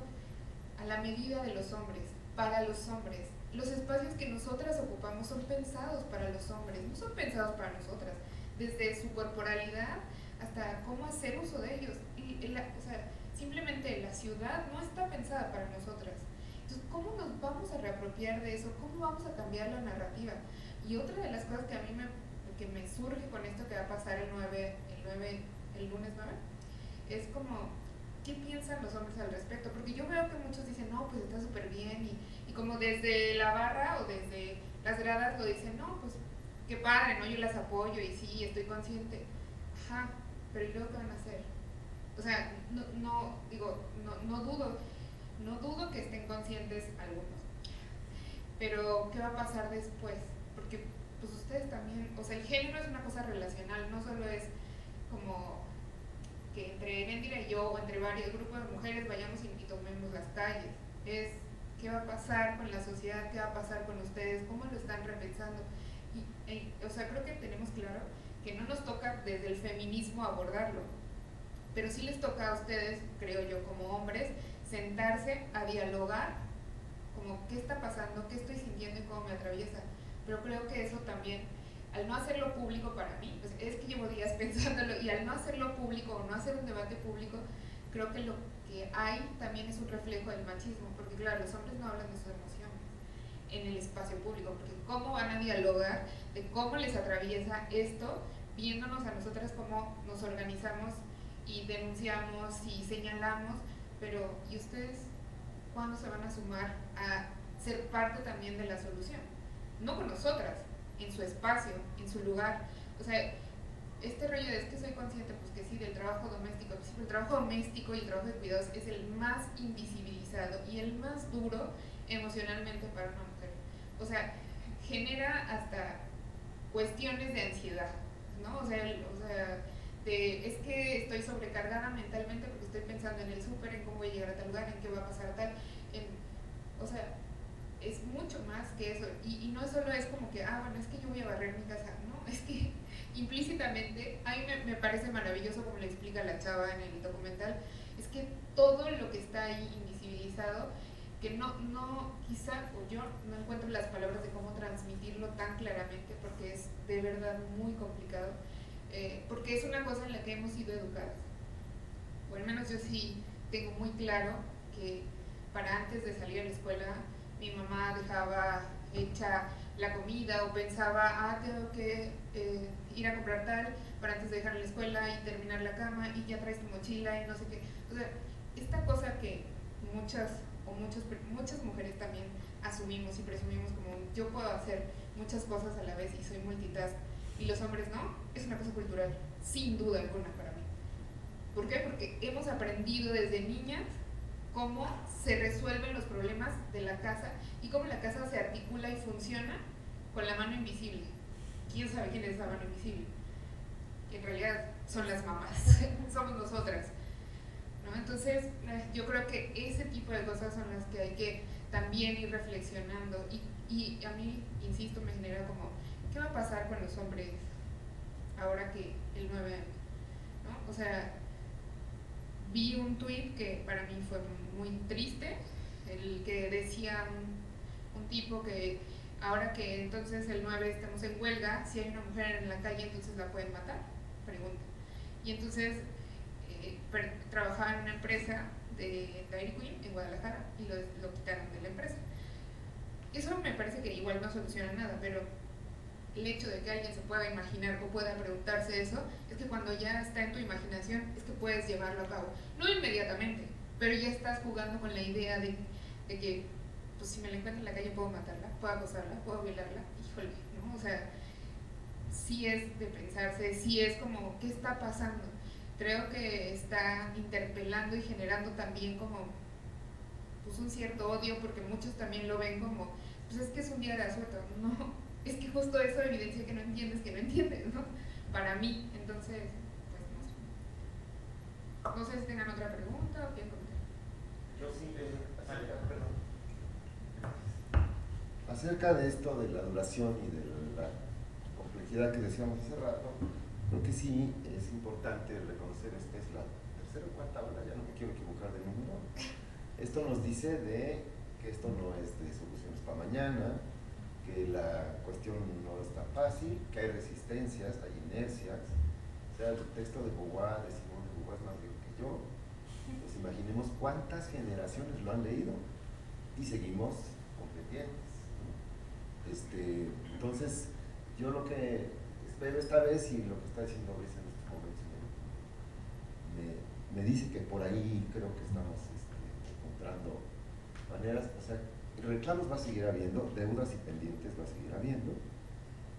a la medida de los hombres, para los hombres. Los espacios que nosotras ocupamos son pensados para los hombres, no son pensados para nosotras, desde su corporalidad hasta cómo hacer uso de ellos. Y, o sea, simplemente la ciudad no está pensada para nosotras. Entonces, ¿cómo nos vamos a reapropiar de eso? ¿Cómo vamos a cambiar la narrativa? Y otra de las cosas que a mí me, que me surge con esto que va a pasar el 9, el 9, el lunes 9, es como, ¿qué piensan los hombres al respecto? Porque yo veo que muchos dicen, no, pues está súper bien, y, como desde la barra o desde las gradas lo dicen, no, pues qué padre, ¿no? Yo las apoyo y sí, estoy consciente. Ajá, pero ¿y luego qué van a hacer? O sea, no, no digo, no, no dudo, no dudo que estén conscientes algunos. Pero, ¿qué va a pasar después? Porque, pues ustedes también, o sea, el género es una cosa relacional, no solo es como que entre Vendira y yo o entre varios grupos de mujeres vayamos y, tomemos las calles. Es qué va a pasar con la sociedad, qué va a pasar con ustedes, cómo lo están repensando. Y, e, o sea, creo que tenemos claro que no nos toca desde el feminismo abordarlo, pero sí les toca a ustedes, creo yo, como hombres, sentarse a dialogar, como qué está pasando, qué estoy sintiendo y cómo me atraviesa. Pero creo que eso también al no hacerlo público para mí, pues es que llevo días (laughs) pensándolo, y al no hacerlo público o no hacer un debate público, creo que lo que hay también es un reflejo del machismo, porque claro, los hombres no hablan de sus emociones en el espacio público, porque cómo van a dialogar de cómo les atraviesa esto, viéndonos a nosotras cómo nos organizamos y denunciamos y señalamos, pero ¿y ustedes cuándo se van a sumar a ser parte también de la solución? No con nosotras, en su espacio, en su lugar. O sea, este rollo de es que soy consciente, pues que sí, del trabajo doméstico, pues el trabajo doméstico y el trabajo de cuidados es el más invisibilizado y el más duro emocionalmente para una mujer. O sea, genera hasta cuestiones de ansiedad, ¿no? O sea, o sea de, es que estoy sobrecargada mentalmente porque estoy pensando en el súper, en cómo voy a llegar a tal lugar, en qué va a pasar tal, en, o sea, es mucho más que eso. Y, no solo es como que, ah, bueno, es que yo voy a barrer mi casa. No, (laughs) es que implícitamente, a mí me, parece maravilloso como le explica la chava en el documental, es que todo lo que está ahí invisibilizado, que no, no, quizá, o yo no encuentro las palabras de cómo transmitirlo tan claramente, porque es de verdad muy complicado, eh, porque es una cosa en la que hemos sido educadas. O al menos yo sí tengo muy claro que para antes de salir a la escuela, mi mamá dejaba hecha la comida o pensaba, ah, tengo que eh, ir a comprar tal para antes de dejar la escuela y terminar la cama y ya traes tu mochila y no sé qué. O sea, esta cosa que muchas o muchas, muchas mujeres también asumimos y presumimos como yo puedo hacer muchas cosas a la vez y soy multitask y los hombres no, es una cosa cultural, sin duda alguna para mí. ¿Por qué? Porque hemos aprendido desde niñas cómo se resuelven los problemas de la casa y cómo la casa se articula y funciona con la mano invisible. ¿Quién sabe quién es esa mano invisible? Que en realidad son las mamás, (laughs) somos nosotras. ¿no? Entonces, eh, yo creo que ese tipo de cosas son las que hay que también ir reflexionando. Y, a mí, insisto, me genera como, ¿qué va a pasar con los hombres ahora que el 9 años? ¿no? O sea, vi un tweet que para mí fue muy triste, el que decía un, tipo que ahora que entonces el 9 estamos en huelga, si hay una mujer en la calle entonces la pueden matar, pregunta. Y entonces eh, trabajaba en una empresa de Dairy Queen en Guadalajara y lo, lo quitaron de la empresa. Eso me parece que igual no soluciona nada, pero el hecho de que alguien se pueda imaginar o pueda preguntarse eso, es que cuando ya está en tu imaginación, es que puedes llevarlo a cabo. No inmediatamente, pero ya estás jugando con la idea de, que, pues si me la encuentro en la calle puedo matarla, puedo acosarla, puedo violarla, híjole, ¿no? O sea, sí es de pensarse, sí es como, ¿qué está pasando? Creo que está interpelando y generando también como pues un cierto odio, porque muchos también lo ven como, pues es que es un día de asueto, no, (laughs) es que justo eso evidencia que no entiendes, que no entiendes, ¿no? Para mí, entonces, pues no sé. No sé si tengan otra pregunta o quieren comentar. Yo sí, perdón. Acerca de esto de la duración y de la complejidad que decíamos hace rato, creo que sí es importante reconocer, esta es la tercera o cuarta hora, ya no me quiero equivocar de número. Esto nos dice de que esto no es de soluciones para mañana, que la cuestión no es tan fácil, que hay resistencias, hay inercias. O sea, el texto de Beauvoir, de Simón de Beauvoir es más viejo que yo. Imaginemos cuántas generaciones lo han leído y seguimos comprendientes. Este, entonces, yo lo que espero esta vez y lo que está diciendo Luis en estos momentos me, me dice que por ahí creo que estamos este, encontrando maneras, o sea, reclamos va a seguir habiendo, deudas y pendientes va a seguir habiendo,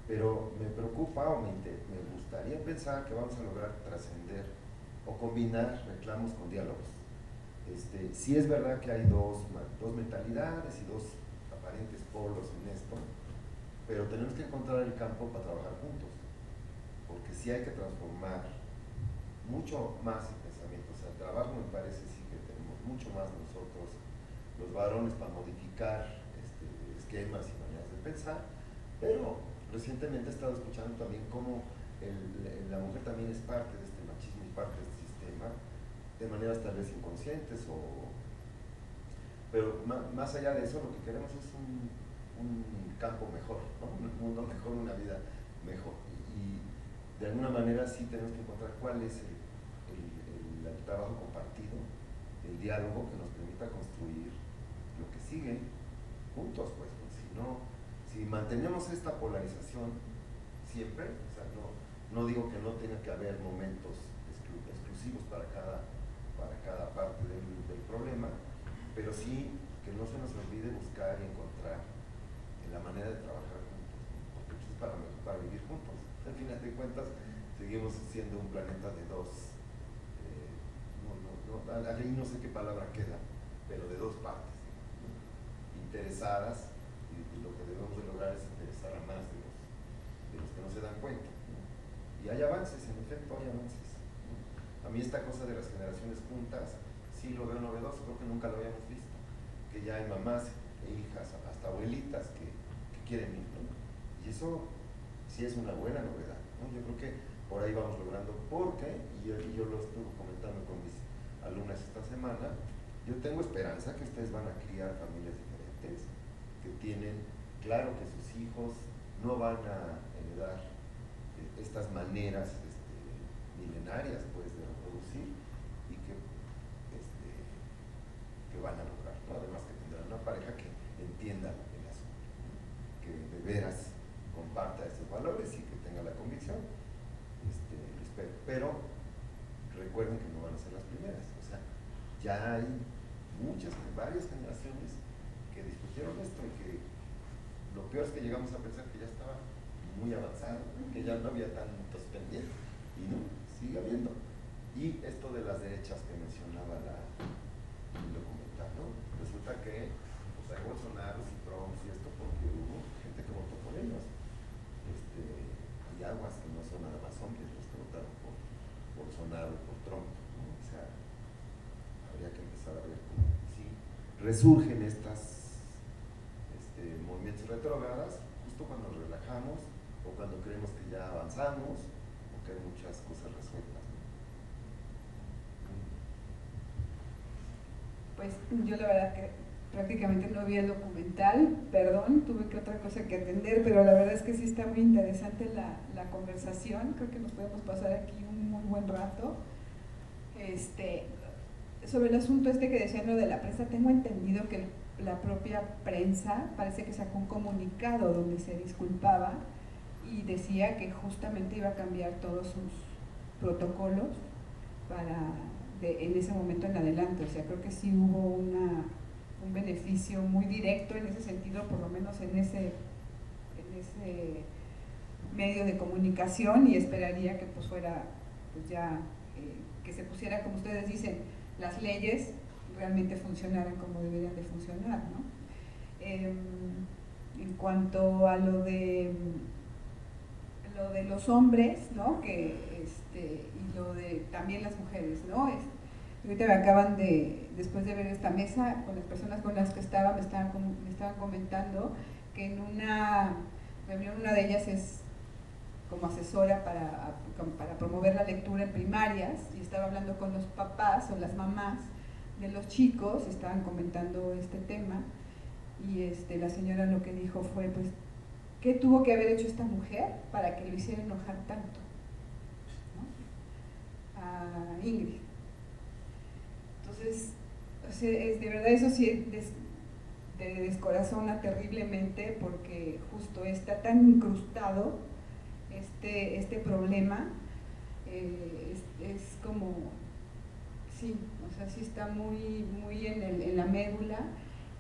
pero me preocupa o me, me gustaría pensar que vamos a lograr trascender o combinar reclamos con diálogos. Este, sí es verdad que hay dos, dos mentalidades y dos aparentes polos en esto, pero tenemos que encontrar el campo para trabajar juntos, porque sí hay que transformar mucho más el pensamiento, o sea, el trabajo me parece sí que tenemos mucho más nosotros los varones para modificar este, esquemas y maneras de pensar, pero recientemente he estado escuchando también cómo la mujer también es parte de este machismo y parte de este de maneras tal vez inconscientes o... Pero más, allá de eso lo que queremos es un, campo mejor, un mundo mejor, una vida mejor. Y, de alguna manera sí tenemos que encontrar cuál es el, el trabajo compartido, el diálogo que nos permita construir lo que sigue juntos, pues, pues, si no, si mantenemos esta polarización siempre, o sea, no, no digo que no tenga que haber momentos exclusivos para cada, para cada parte del, problema, pero sí que no se nos olvide buscar y encontrar la manera de trabajar juntos, porque es para, para vivir juntos. Al final de cuentas, seguimos siendo un planeta de dos, eh, no, no, sé qué palabra queda, pero de dos partes interesadas y, lo que debemos de lograr es interesar a más de los que no se dan cuenta. Y hay avances, en efecto hay avances. A mí esta cosa de las generaciones juntas sí lo veo novedoso, creo que nunca lo habíamos visto. Que ya hay mamás e hijas, hasta abuelitas que, quieren ir. Y eso sí es una buena novedad. Yo creo que por ahí vamos logrando, porque, y yo, lo estuve comentando con mis alumnas esta semana, yo tengo esperanza que ustedes van a criar familias que tienen claro que sus hijos no van a heredar eh, estas maneras este, milenarias pues, de reproducir y que, este, que van a lograr. Además que tendrán una pareja que entienda el asunto, que de veras comparta estos valores y que tenga la convicción. Este, Pero recuerden que no van a ser las primeras. O sea, ya hay muchas, varias generaciones que discutieron esto y que lo peor es que llegamos a pensar que ya estaba muy avanzado, que ya no había tantos pendientes. Y no, sigue habiendo. Y esto de las derechas que mencionaba la, el documental, ¿no? Resulta que pues, hay Bolsonaro y Trump y esto porque hubo gente que votó por ellos. Este, y aguas que no son nada más hombres los que votaron por Bolsonaro y por Trump. O sea, habría que empezar a ver cómo sí resurgen estas movimientos retrógradas, justo cuando nos relajamos o cuando creemos que ya avanzamos o que hay muchas cosas resueltas. Pues yo la verdad que prácticamente no vi el documental, perdón, tuve que otra cosa que atender, pero la verdad es que sí está muy interesante la, la conversación, creo que nos podemos pasar aquí un muy buen rato. Este, sobre el asunto este que decían lo de la prensa, tengo entendido que la propia prensa parece que sacó un comunicado donde se disculpaba y decía que justamente iba a cambiar todos sus protocolos para en ese momento en adelante. O sea, creo que sí hubo una, un beneficio muy directo en ese sentido, por lo menos en ese, en ese medio de comunicación y esperaría que pues fuera pues ya, eh, que se pusiera, como ustedes dicen, las leyes realmente funcionaran como deberían de funcionar. ¿no? Em, en cuanto a lo de lo de los hombres, ¿no? Que, este, también las mujeres, ¿no? ahorita me acaban de, después de ver esta mesa, con las personas con las que estaba, me estaban, me estaban comentando que en una reunión, una de ellas es como asesora para, para promover la lectura en primarias y estaba hablando con los papás o las mamás de los chicos, estaban comentando este tema y este, la señora lo que dijo fue, pues, ¿qué tuvo que haber hecho esta mujer para que lo hiciera enojar tanto? Ingrid. Entonces, es, de verdad eso sí des, de descorazona terriblemente porque justo está tan incrustado este, este problema, eh, es, como, sí, o sea, sí está muy, muy en, la médula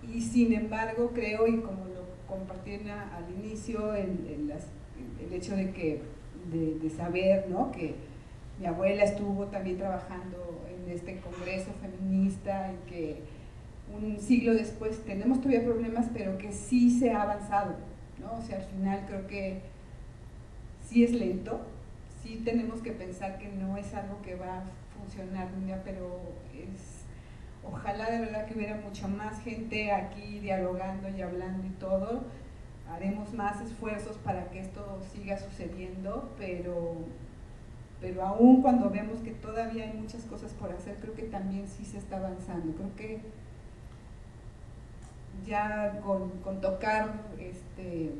y sin embargo creo, y como lo compartí al inicio, el, el, hecho de que, de, de, saber, ¿no? Que mi abuela estuvo también trabajando en este congreso feminista y que un siglo después tenemos todavía problemas, pero que sí se ha avanzado, ¿no? O sea, al final creo que sí es lento, sí tenemos que pensar que no es algo que va a funcionar un día, pero es Ojalá de verdad que hubiera mucha más gente aquí dialogando y hablando y todo. Haremos más esfuerzos para que esto siga sucediendo, pero, pero aún cuando vemos que todavía hay muchas cosas por hacer, creo que también sí se está avanzando. Creo que ya con, con tocar este,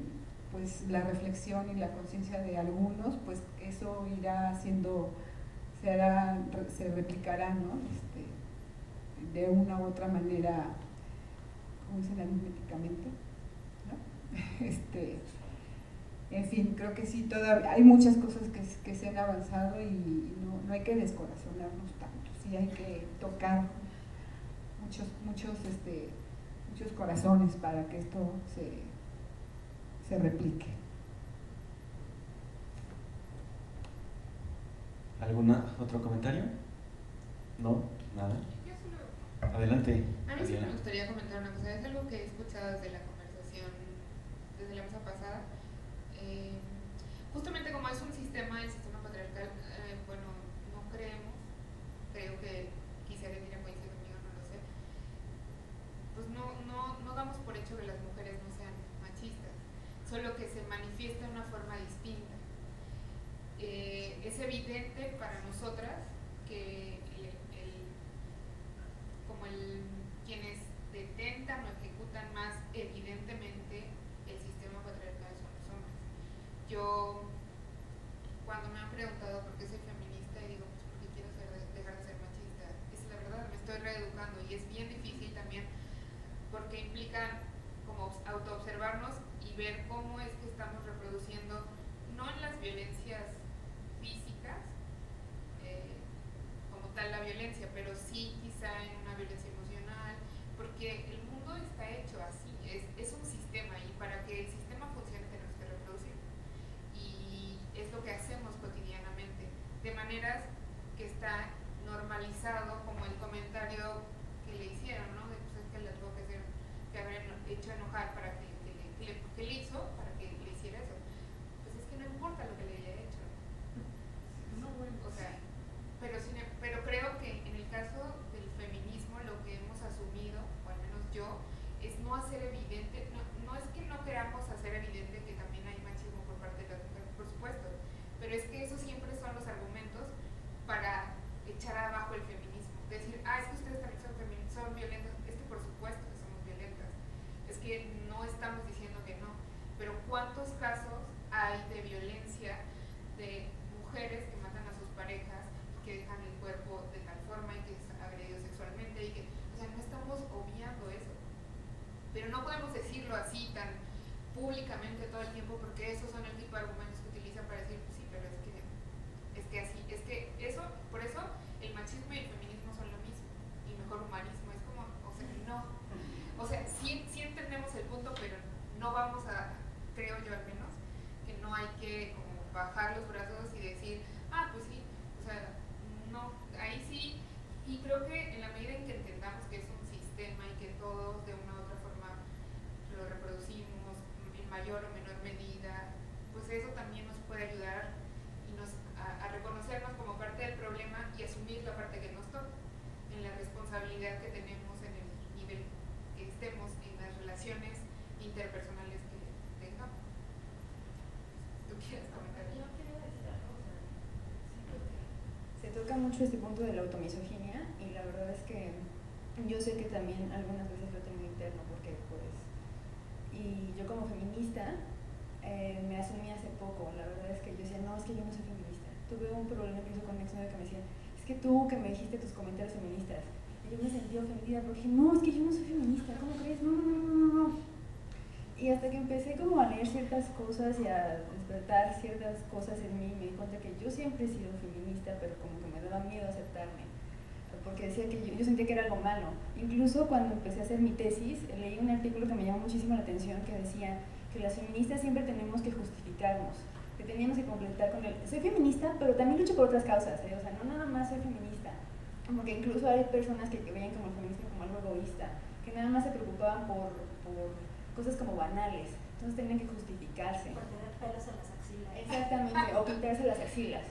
pues, la reflexión y la conciencia de algunos, pues eso irá haciendo, se, hará, se replicará, ¿no? Este, de una u otra manera, ¿cómo dicen aritméticamente? ¿no? (laughs) Este, en fin, creo que sí, todavía hay muchas cosas que, que se han avanzado y no, no, hay que descorazonarnos tanto, sí hay que tocar muchos, muchos, este, muchos corazones para que esto se, se replique. ¿Algún otro comentario? ¿No? ¿Nada? Adelante. A mí sí me gustaría comentar una cosa. Es algo que he escuchado desde la conversación, desde la mesa pasada. Eh, justamente como es un sistema, el sistema patriarcal, eh, bueno, no creemos, creo que quizá decir coincide conmigo, no lo sé, pues no, no, no damos por hecho que las mujeres no sean machistas, solo que se manifiesta de una forma distinta. Eh, es evidente para nosotras que quienes detentan o ejecutan más evidentemente el sistema patriarcal son los hombres. Yo, cuando me han preguntado por qué soy feminista, digo, pues porque quiero dejar de ser machista. Es la verdad, me estoy reeducando y es bien difícil también porque implica como autoobservarnos y ver cómo es que estamos reproduciendo, no en las violencias físicas, eh, como tal la violencia, pero sí quizá en violencia emocional, porque el mundo está hecho así, es, es un sistema y para que el sistema funcione tenemos que reproducir. Y es lo que hacemos cotidianamente, de maneras que está normalizado como el comentario que le hicieron, ¿no? De pues es que le tuvo que, hacer, que haber hecho enojar para que, que, que, que le hizo para que le hiciera eso. Pues es que no importa lo que le haya hecho. No, bueno. O sea, pero, pero creo que en el caso yo es no hacer no, no es que no queramos hacer evidente que también hay machismo por parte de las mujeres, por supuesto, pero es que esos siempre son los argumentos para echar abajo el feminismo. Decir, ah, es que ustedes también son, son violentas, es que por supuesto que somos violentas, es que no estamos diciendo que no, pero ¿cuántos casos hay de violencia de mujeres que matan a sus parejas y que dejan el cuerpo de tal forma y que es agredido sexualmente y que, o sea, no estamos obviando eso pero no podemos decirlo así tan públicamente todo el tiempo porque esos son el tipo de argumentos que utilizan para decir, pues sí, pero es que, es que así, es que eso, por eso el machismo y el feminismo son lo mismo, y mejor humanismo, es como, o sea, no, o sea, sí, sí entendemos el punto, pero no vamos a, creo yo al menos, que no hay que como bajar los brazos y decir, ah, pues sí, o sea, no, ahí sí, y creo que en la medida en que entendamos que es un sistema y que todos de una lo reproducimos en mayor o menor medida, pues eso también toca mucho este punto de la automisoginia y la verdad es que yo sé que también algunas veces lo tengo interno porque pues, y yo como feminista eh, me asumí hace poco, la verdad es que yo decía, no, es que yo no soy feminista. Tuve un problema incluso con mi exnovio que me decía, es que tú que me dijiste tus comentarios feministas. Y yo me sentí ofendida porque no, es que yo no soy feminista, ¿cómo crees? No, hasta que empecé como a leer ciertas cosas y a despertar ciertas cosas en mí, me di cuenta que yo siempre he sido feminista, pero como que me daba miedo aceptarme, porque decía que yo, yo sentía que era algo malo. Incluso cuando empecé a hacer mi tesis, leí un artículo que me llamó muchísimo la atención que decía que las feministas siempre tenemos que justificarnos, que teníamos que completar con el, soy feminista, pero también lucho por otras causas, ¿eh? o sea, no nada más soy feminista, como que incluso hay personas que, que veían como el feminismo como algo egoísta, que nada más se preocupaban por, por cosas como banales. Entonces tenían que justificarse. Por tener pelos en las axilas. Exactamente, o (laughs) pintarse las axilas.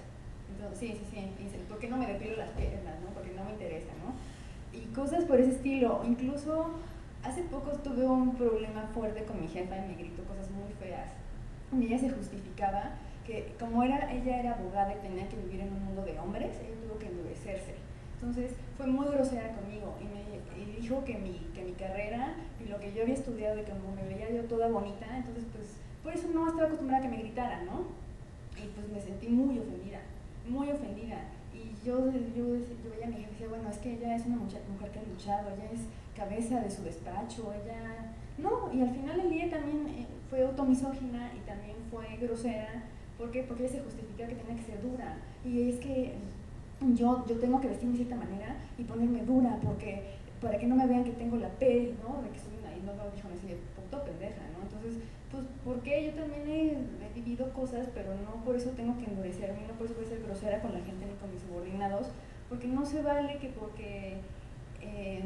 Entonces, sí, sí, sí. Y ¿por qué no me depilo las piernas? ¿no? Porque no me interesa, ¿no? Y cosas por ese estilo. Incluso hace poco tuve un problema fuerte con mi jefa y me gritó cosas muy feas. Y ella se justificaba que como era, ella era abogada y tenía que vivir en un mundo de hombres, ella tuvo que endurecerse. Entonces fue muy grosera conmigo y me y dijo que mi, que mi carrera y lo que yo había estudiado y como me veía yo toda bonita, entonces pues por eso no estaba acostumbrada a que me gritaran, ¿no? Y pues me sentí muy ofendida, muy ofendida. Y yo, yo, yo veía a mi jefe y decía, bueno, es que ella es una mujer, que ha luchado, ella es cabeza de su despacho, ella... No, y al final el día también eh, fue automisógina y también fue grosera. ¿Por qué? Porque ella se justifica que tenía que ser dura. Y es que yo, yo tengo que vestirme de cierta manera y ponerme dura porque para que no me vean que tengo la P, ¿no? De que soy una, y no lo dijo así puto pendeja, ¿no? Entonces, pues, porque yo también he, vivido cosas, pero no por eso tengo que endurecerme, no por eso voy a ser grosera con la gente ni con mis subordinados, porque no se vale que porque eh,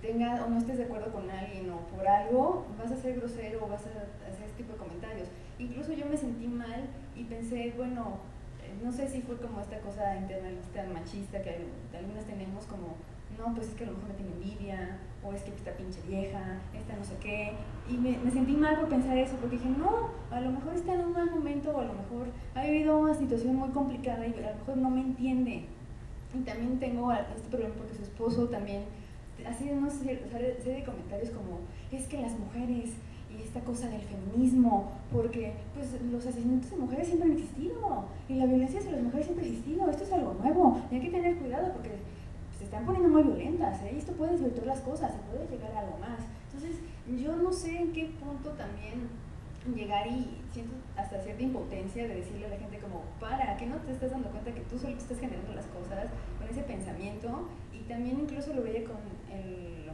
tenga o no estés de acuerdo con alguien o por algo vas a ser grosero o vas a hacer este tipo de comentarios. Incluso yo me sentí mal y pensé, bueno, eh, no sé si fue como esta cosa internalista machista que algunas tenemos como no, pues es que a lo mejor me tiene envidia, o es que esta pinche vieja, esta no sé qué. Y me, sentí mal por pensar eso, porque dije, no, a lo mejor está en un mal momento, o a lo mejor ha vivido una situación muy complicada y a lo mejor no me entiende. Y también tengo este problema porque su esposo también hace una serie de comentarios como, es que las mujeres y esta cosa del feminismo, porque pues los asesinatos de mujeres siempre han existido y la violencia hacia las mujeres siempre ha existido, esto es algo nuevo y hay que tener cuidado porque se están poniendo muy violentas, ¿eh? esto puede todas las cosas, se puede llegar a algo más. Entonces, yo no sé en qué punto también llegar y siento hasta cierta impotencia de decirle a la gente como, para, que no te estás dando cuenta que tú solo estás generando las cosas con ese pensamiento y también incluso lo veía con el,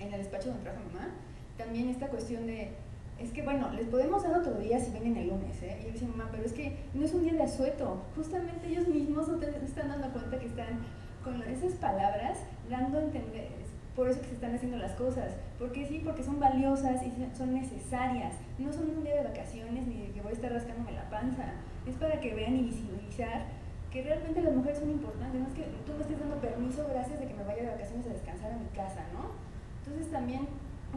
en el despacho donde trabaja mamá, también esta cuestión de, es que bueno, les podemos dar otro día si vienen el lunes, ¿eh? Y yo decía, mamá, pero es que no es un día de asueto, justamente ellos mismos no te están dando cuenta que están con esas palabras dando a entender, por eso que se están haciendo las cosas, porque sí, porque son valiosas y son necesarias, no son un día de vacaciones ni de que voy a estar rascándome la panza, es para que vean y visibilizar que realmente las mujeres son importantes, no es que tú me estés dando permiso gracias de que me vaya de vacaciones a descansar a mi casa, ¿no? Entonces también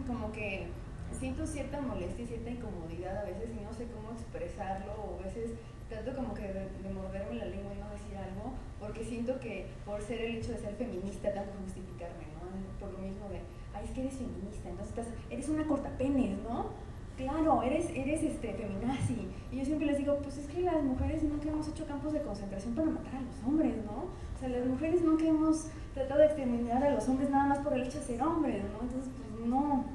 como que siento cierta molestia y cierta incomodidad a veces y no sé cómo expresarlo o a veces trato como que de, morderme la lengua y no decir algo, porque siento que por ser el hecho de ser feminista tengo que justificarme, ¿no? Por lo mismo de, ay, es que eres feminista, entonces eres una cortapenes, ¿no? Claro, eres, eres este, feminazi. Y yo siempre les digo, pues es que las mujeres nunca hemos hecho campos de concentración para matar a los hombres, ¿no? O sea, las mujeres nunca hemos tratado de exterminar a los hombres nada más por el hecho de ser hombres, ¿no? Entonces, pues no.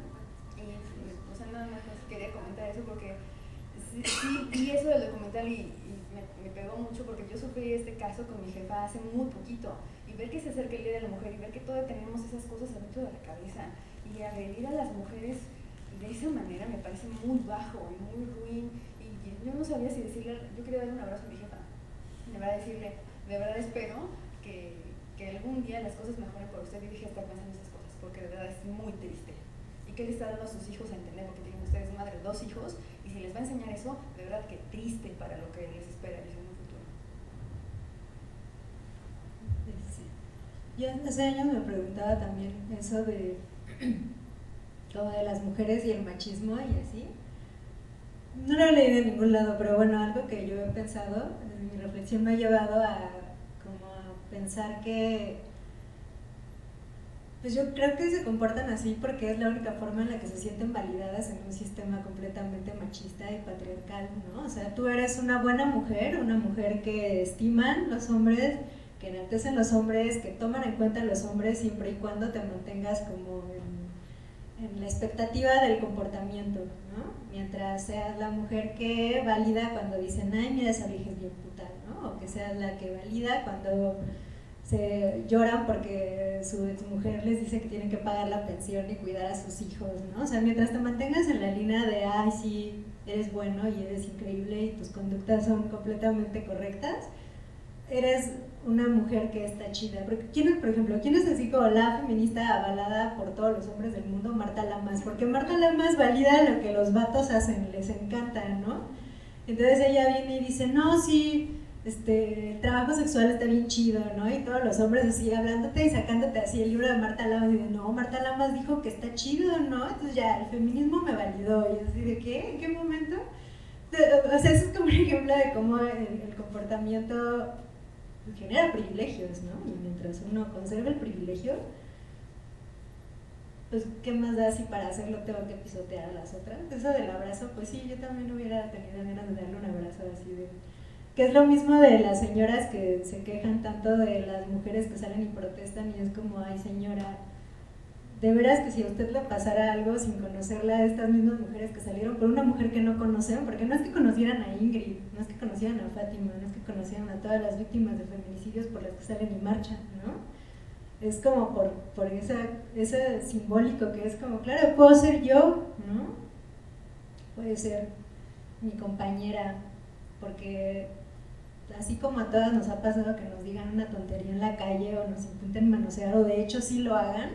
Y, o sea, nada más quería comentar eso porque sí, y eso del documental y, pegó mucho porque yo sufrí este caso con mi jefa hace muy poquito. Y ver que se acerca el Día de la Mujer y ver que todavía tenemos esas cosas adentro de la cabeza y agredir a las mujeres de esa manera me parece muy bajo y muy ruin. Y yo no sabía si decirle, yo quería darle un abrazo a mi jefa, de verdad decirle, de verdad espero que, que algún día las cosas mejoren por usted y dije estar pensando esas cosas porque de verdad es muy triste y que le está dando a sus hijos a entender porque tienen ustedes madre dos hijos y si les va a enseñar eso, de verdad que triste para lo que les espera en un futuro. Yo hace años me preguntaba también eso de (clears throat) como de las mujeres y el machismo y así. No lo he leído de ningún lado, pero bueno, algo que yo he pensado, mi reflexión me ha llevado a como a pensar que pues yo creo que se comportan así porque es la única forma en la que se sienten validadas en un sistema completamente machista y patriarcal, ¿no? O sea, tú eres una buena mujer, una mujer que estiman los hombres, que enaltecen los hombres, que toman en cuenta los hombres siempre y cuando te mantengas como en, en la expectativa del comportamiento, ¿no? Mientras seas la mujer que valida cuando dicen, ay, mira esa vieja es bien puta, ¿no? O que seas la que valida cuando se lloran porque su mujer les dice que tienen que pagar la pensión y cuidar a sus hijos, ¿no? O sea, mientras te mantengas en la línea de, ay, sí, eres bueno y eres increíble y tus conductas son completamente correctas, eres una mujer que está chida. Porque, ¿quién es, por ejemplo, quién es así como la feminista avalada por todos los hombres del mundo? Marta Lamas, porque Marta Lamas valida lo que los vatos hacen, les encanta, ¿no? Entonces ella viene y dice, no, sí, este, el trabajo sexual está bien chido, ¿no? Y todos los hombres así hablándote y sacándote así el libro de Marta Lamas y de, no, Marta Lamas dijo que está chido, ¿no? Entonces ya, el feminismo me validó. Y así de, ¿qué? ¿En qué momento? O sea, eso es como un ejemplo de cómo el, el comportamiento genera privilegios, ¿no? Y mientras uno conserva el privilegio, pues, ¿qué más da si para hacerlo tengo que pisotear a las otras? Eso del abrazo, pues sí, yo también hubiera tenido ganas de darle un abrazo así de que es lo mismo de las señoras que se quejan tanto de las mujeres que salen y protestan y es como, ay señora, de veras que si a usted le pasara algo sin conocerla a estas mismas mujeres que salieron por una mujer que no conocen, porque no es que conocieran a Ingrid, no es que conocieran a Fátima, no es que conocieran a todas las víctimas de feminicidios por las que salen y marchan, ¿no? Es como por, por esa, ese simbólico que es como, claro, puedo ser yo, ¿no? Puede ser mi compañera, porque así como a todas nos ha pasado que nos digan una tontería en la calle o nos intenten manosear o de hecho sí lo hagan,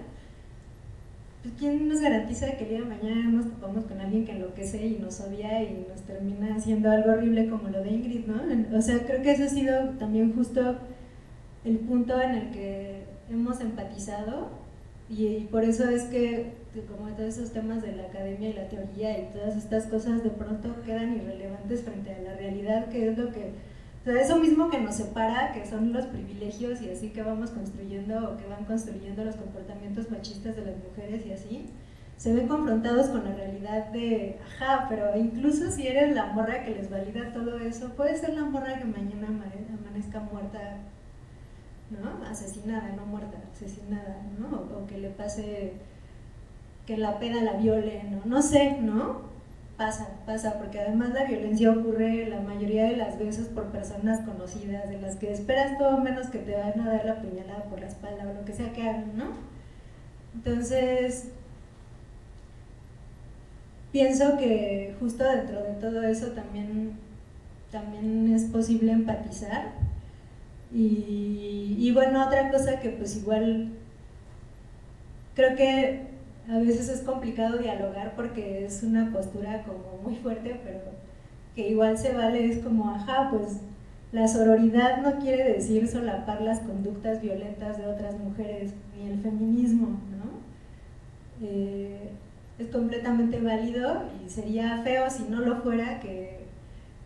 pues ¿quién nos garantiza que el día de mañana nos topamos con alguien que enloquece y nos odia y nos termina haciendo algo horrible como lo de Ingrid, ¿no? O sea, creo que ese ha sido también justo el punto en el que hemos empatizado y, por eso es que como todos esos temas de la academia y la teoría y todas estas cosas de pronto quedan irrelevantes frente a la realidad que es lo que o sea, eso mismo que nos separa, que son los privilegios y así que vamos construyendo o que van construyendo los comportamientos machistas de las mujeres y así, se ven confrontados con la realidad de, ajá, pero incluso si eres la morra que les valida todo eso, puede ser la morra que mañana amanezca muerta, ¿no? Asesinada, no muerta, asesinada, ¿no? O, que le pase, que la peda la viole, ¿no? No sé, ¿no? Pasa, pasa, porque además la violencia ocurre la mayoría de las veces por personas conocidas, de las que esperas todo menos que te van a dar la puñalada por la espalda o lo que sea que hagan, ¿no? Entonces, pienso que justo dentro de todo eso también, también es posible empatizar. Y, y bueno, otra cosa que pues igual creo que a veces es complicado dialogar porque es una postura como muy fuerte, pero que igual se vale, es como, ajá, pues la sororidad no quiere decir solapar las conductas violentas de otras mujeres, ni el feminismo, ¿no? Eh, es completamente válido y sería feo si no lo fuera que,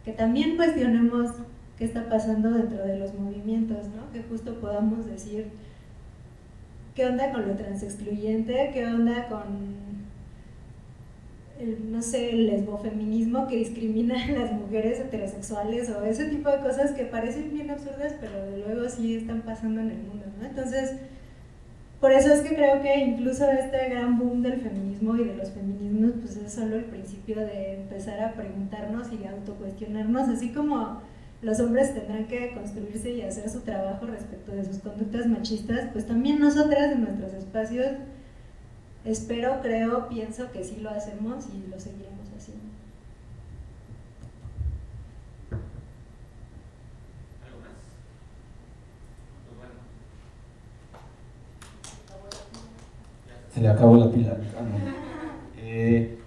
que también cuestionemos qué está pasando dentro de los movimientos, ¿no? Que justo podamos decir, qué onda con lo transexcluyente, qué onda con el, no sé, el lesbofeminismo que discrimina a las mujeres heterosexuales o ese tipo de cosas que parecen bien absurdas, pero de luego sí están pasando en el mundo, ¿no? Entonces, por eso es que creo que incluso este gran boom del feminismo y de los feminismos, pues es solo el principio de empezar a preguntarnos y autocuestionarnos, así como los hombres tendrán que construirse y hacer su trabajo respecto de sus conductas machistas, pues también nosotras en nuestros espacios, espero, creo, pienso que sí lo hacemos y lo seguiremos haciendo. ¿Algo más? Pues bueno. Se le acabó la pila. Ah, no. eh,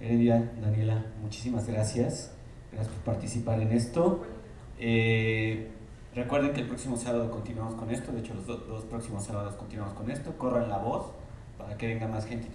Heredia, Daniela, muchísimas gracias. Gracias por participar en esto. Eh, recuerden que el próximo sábado continuamos con esto, de hecho los dos próximos sábados continuamos con esto, corran la voz para que venga más gente.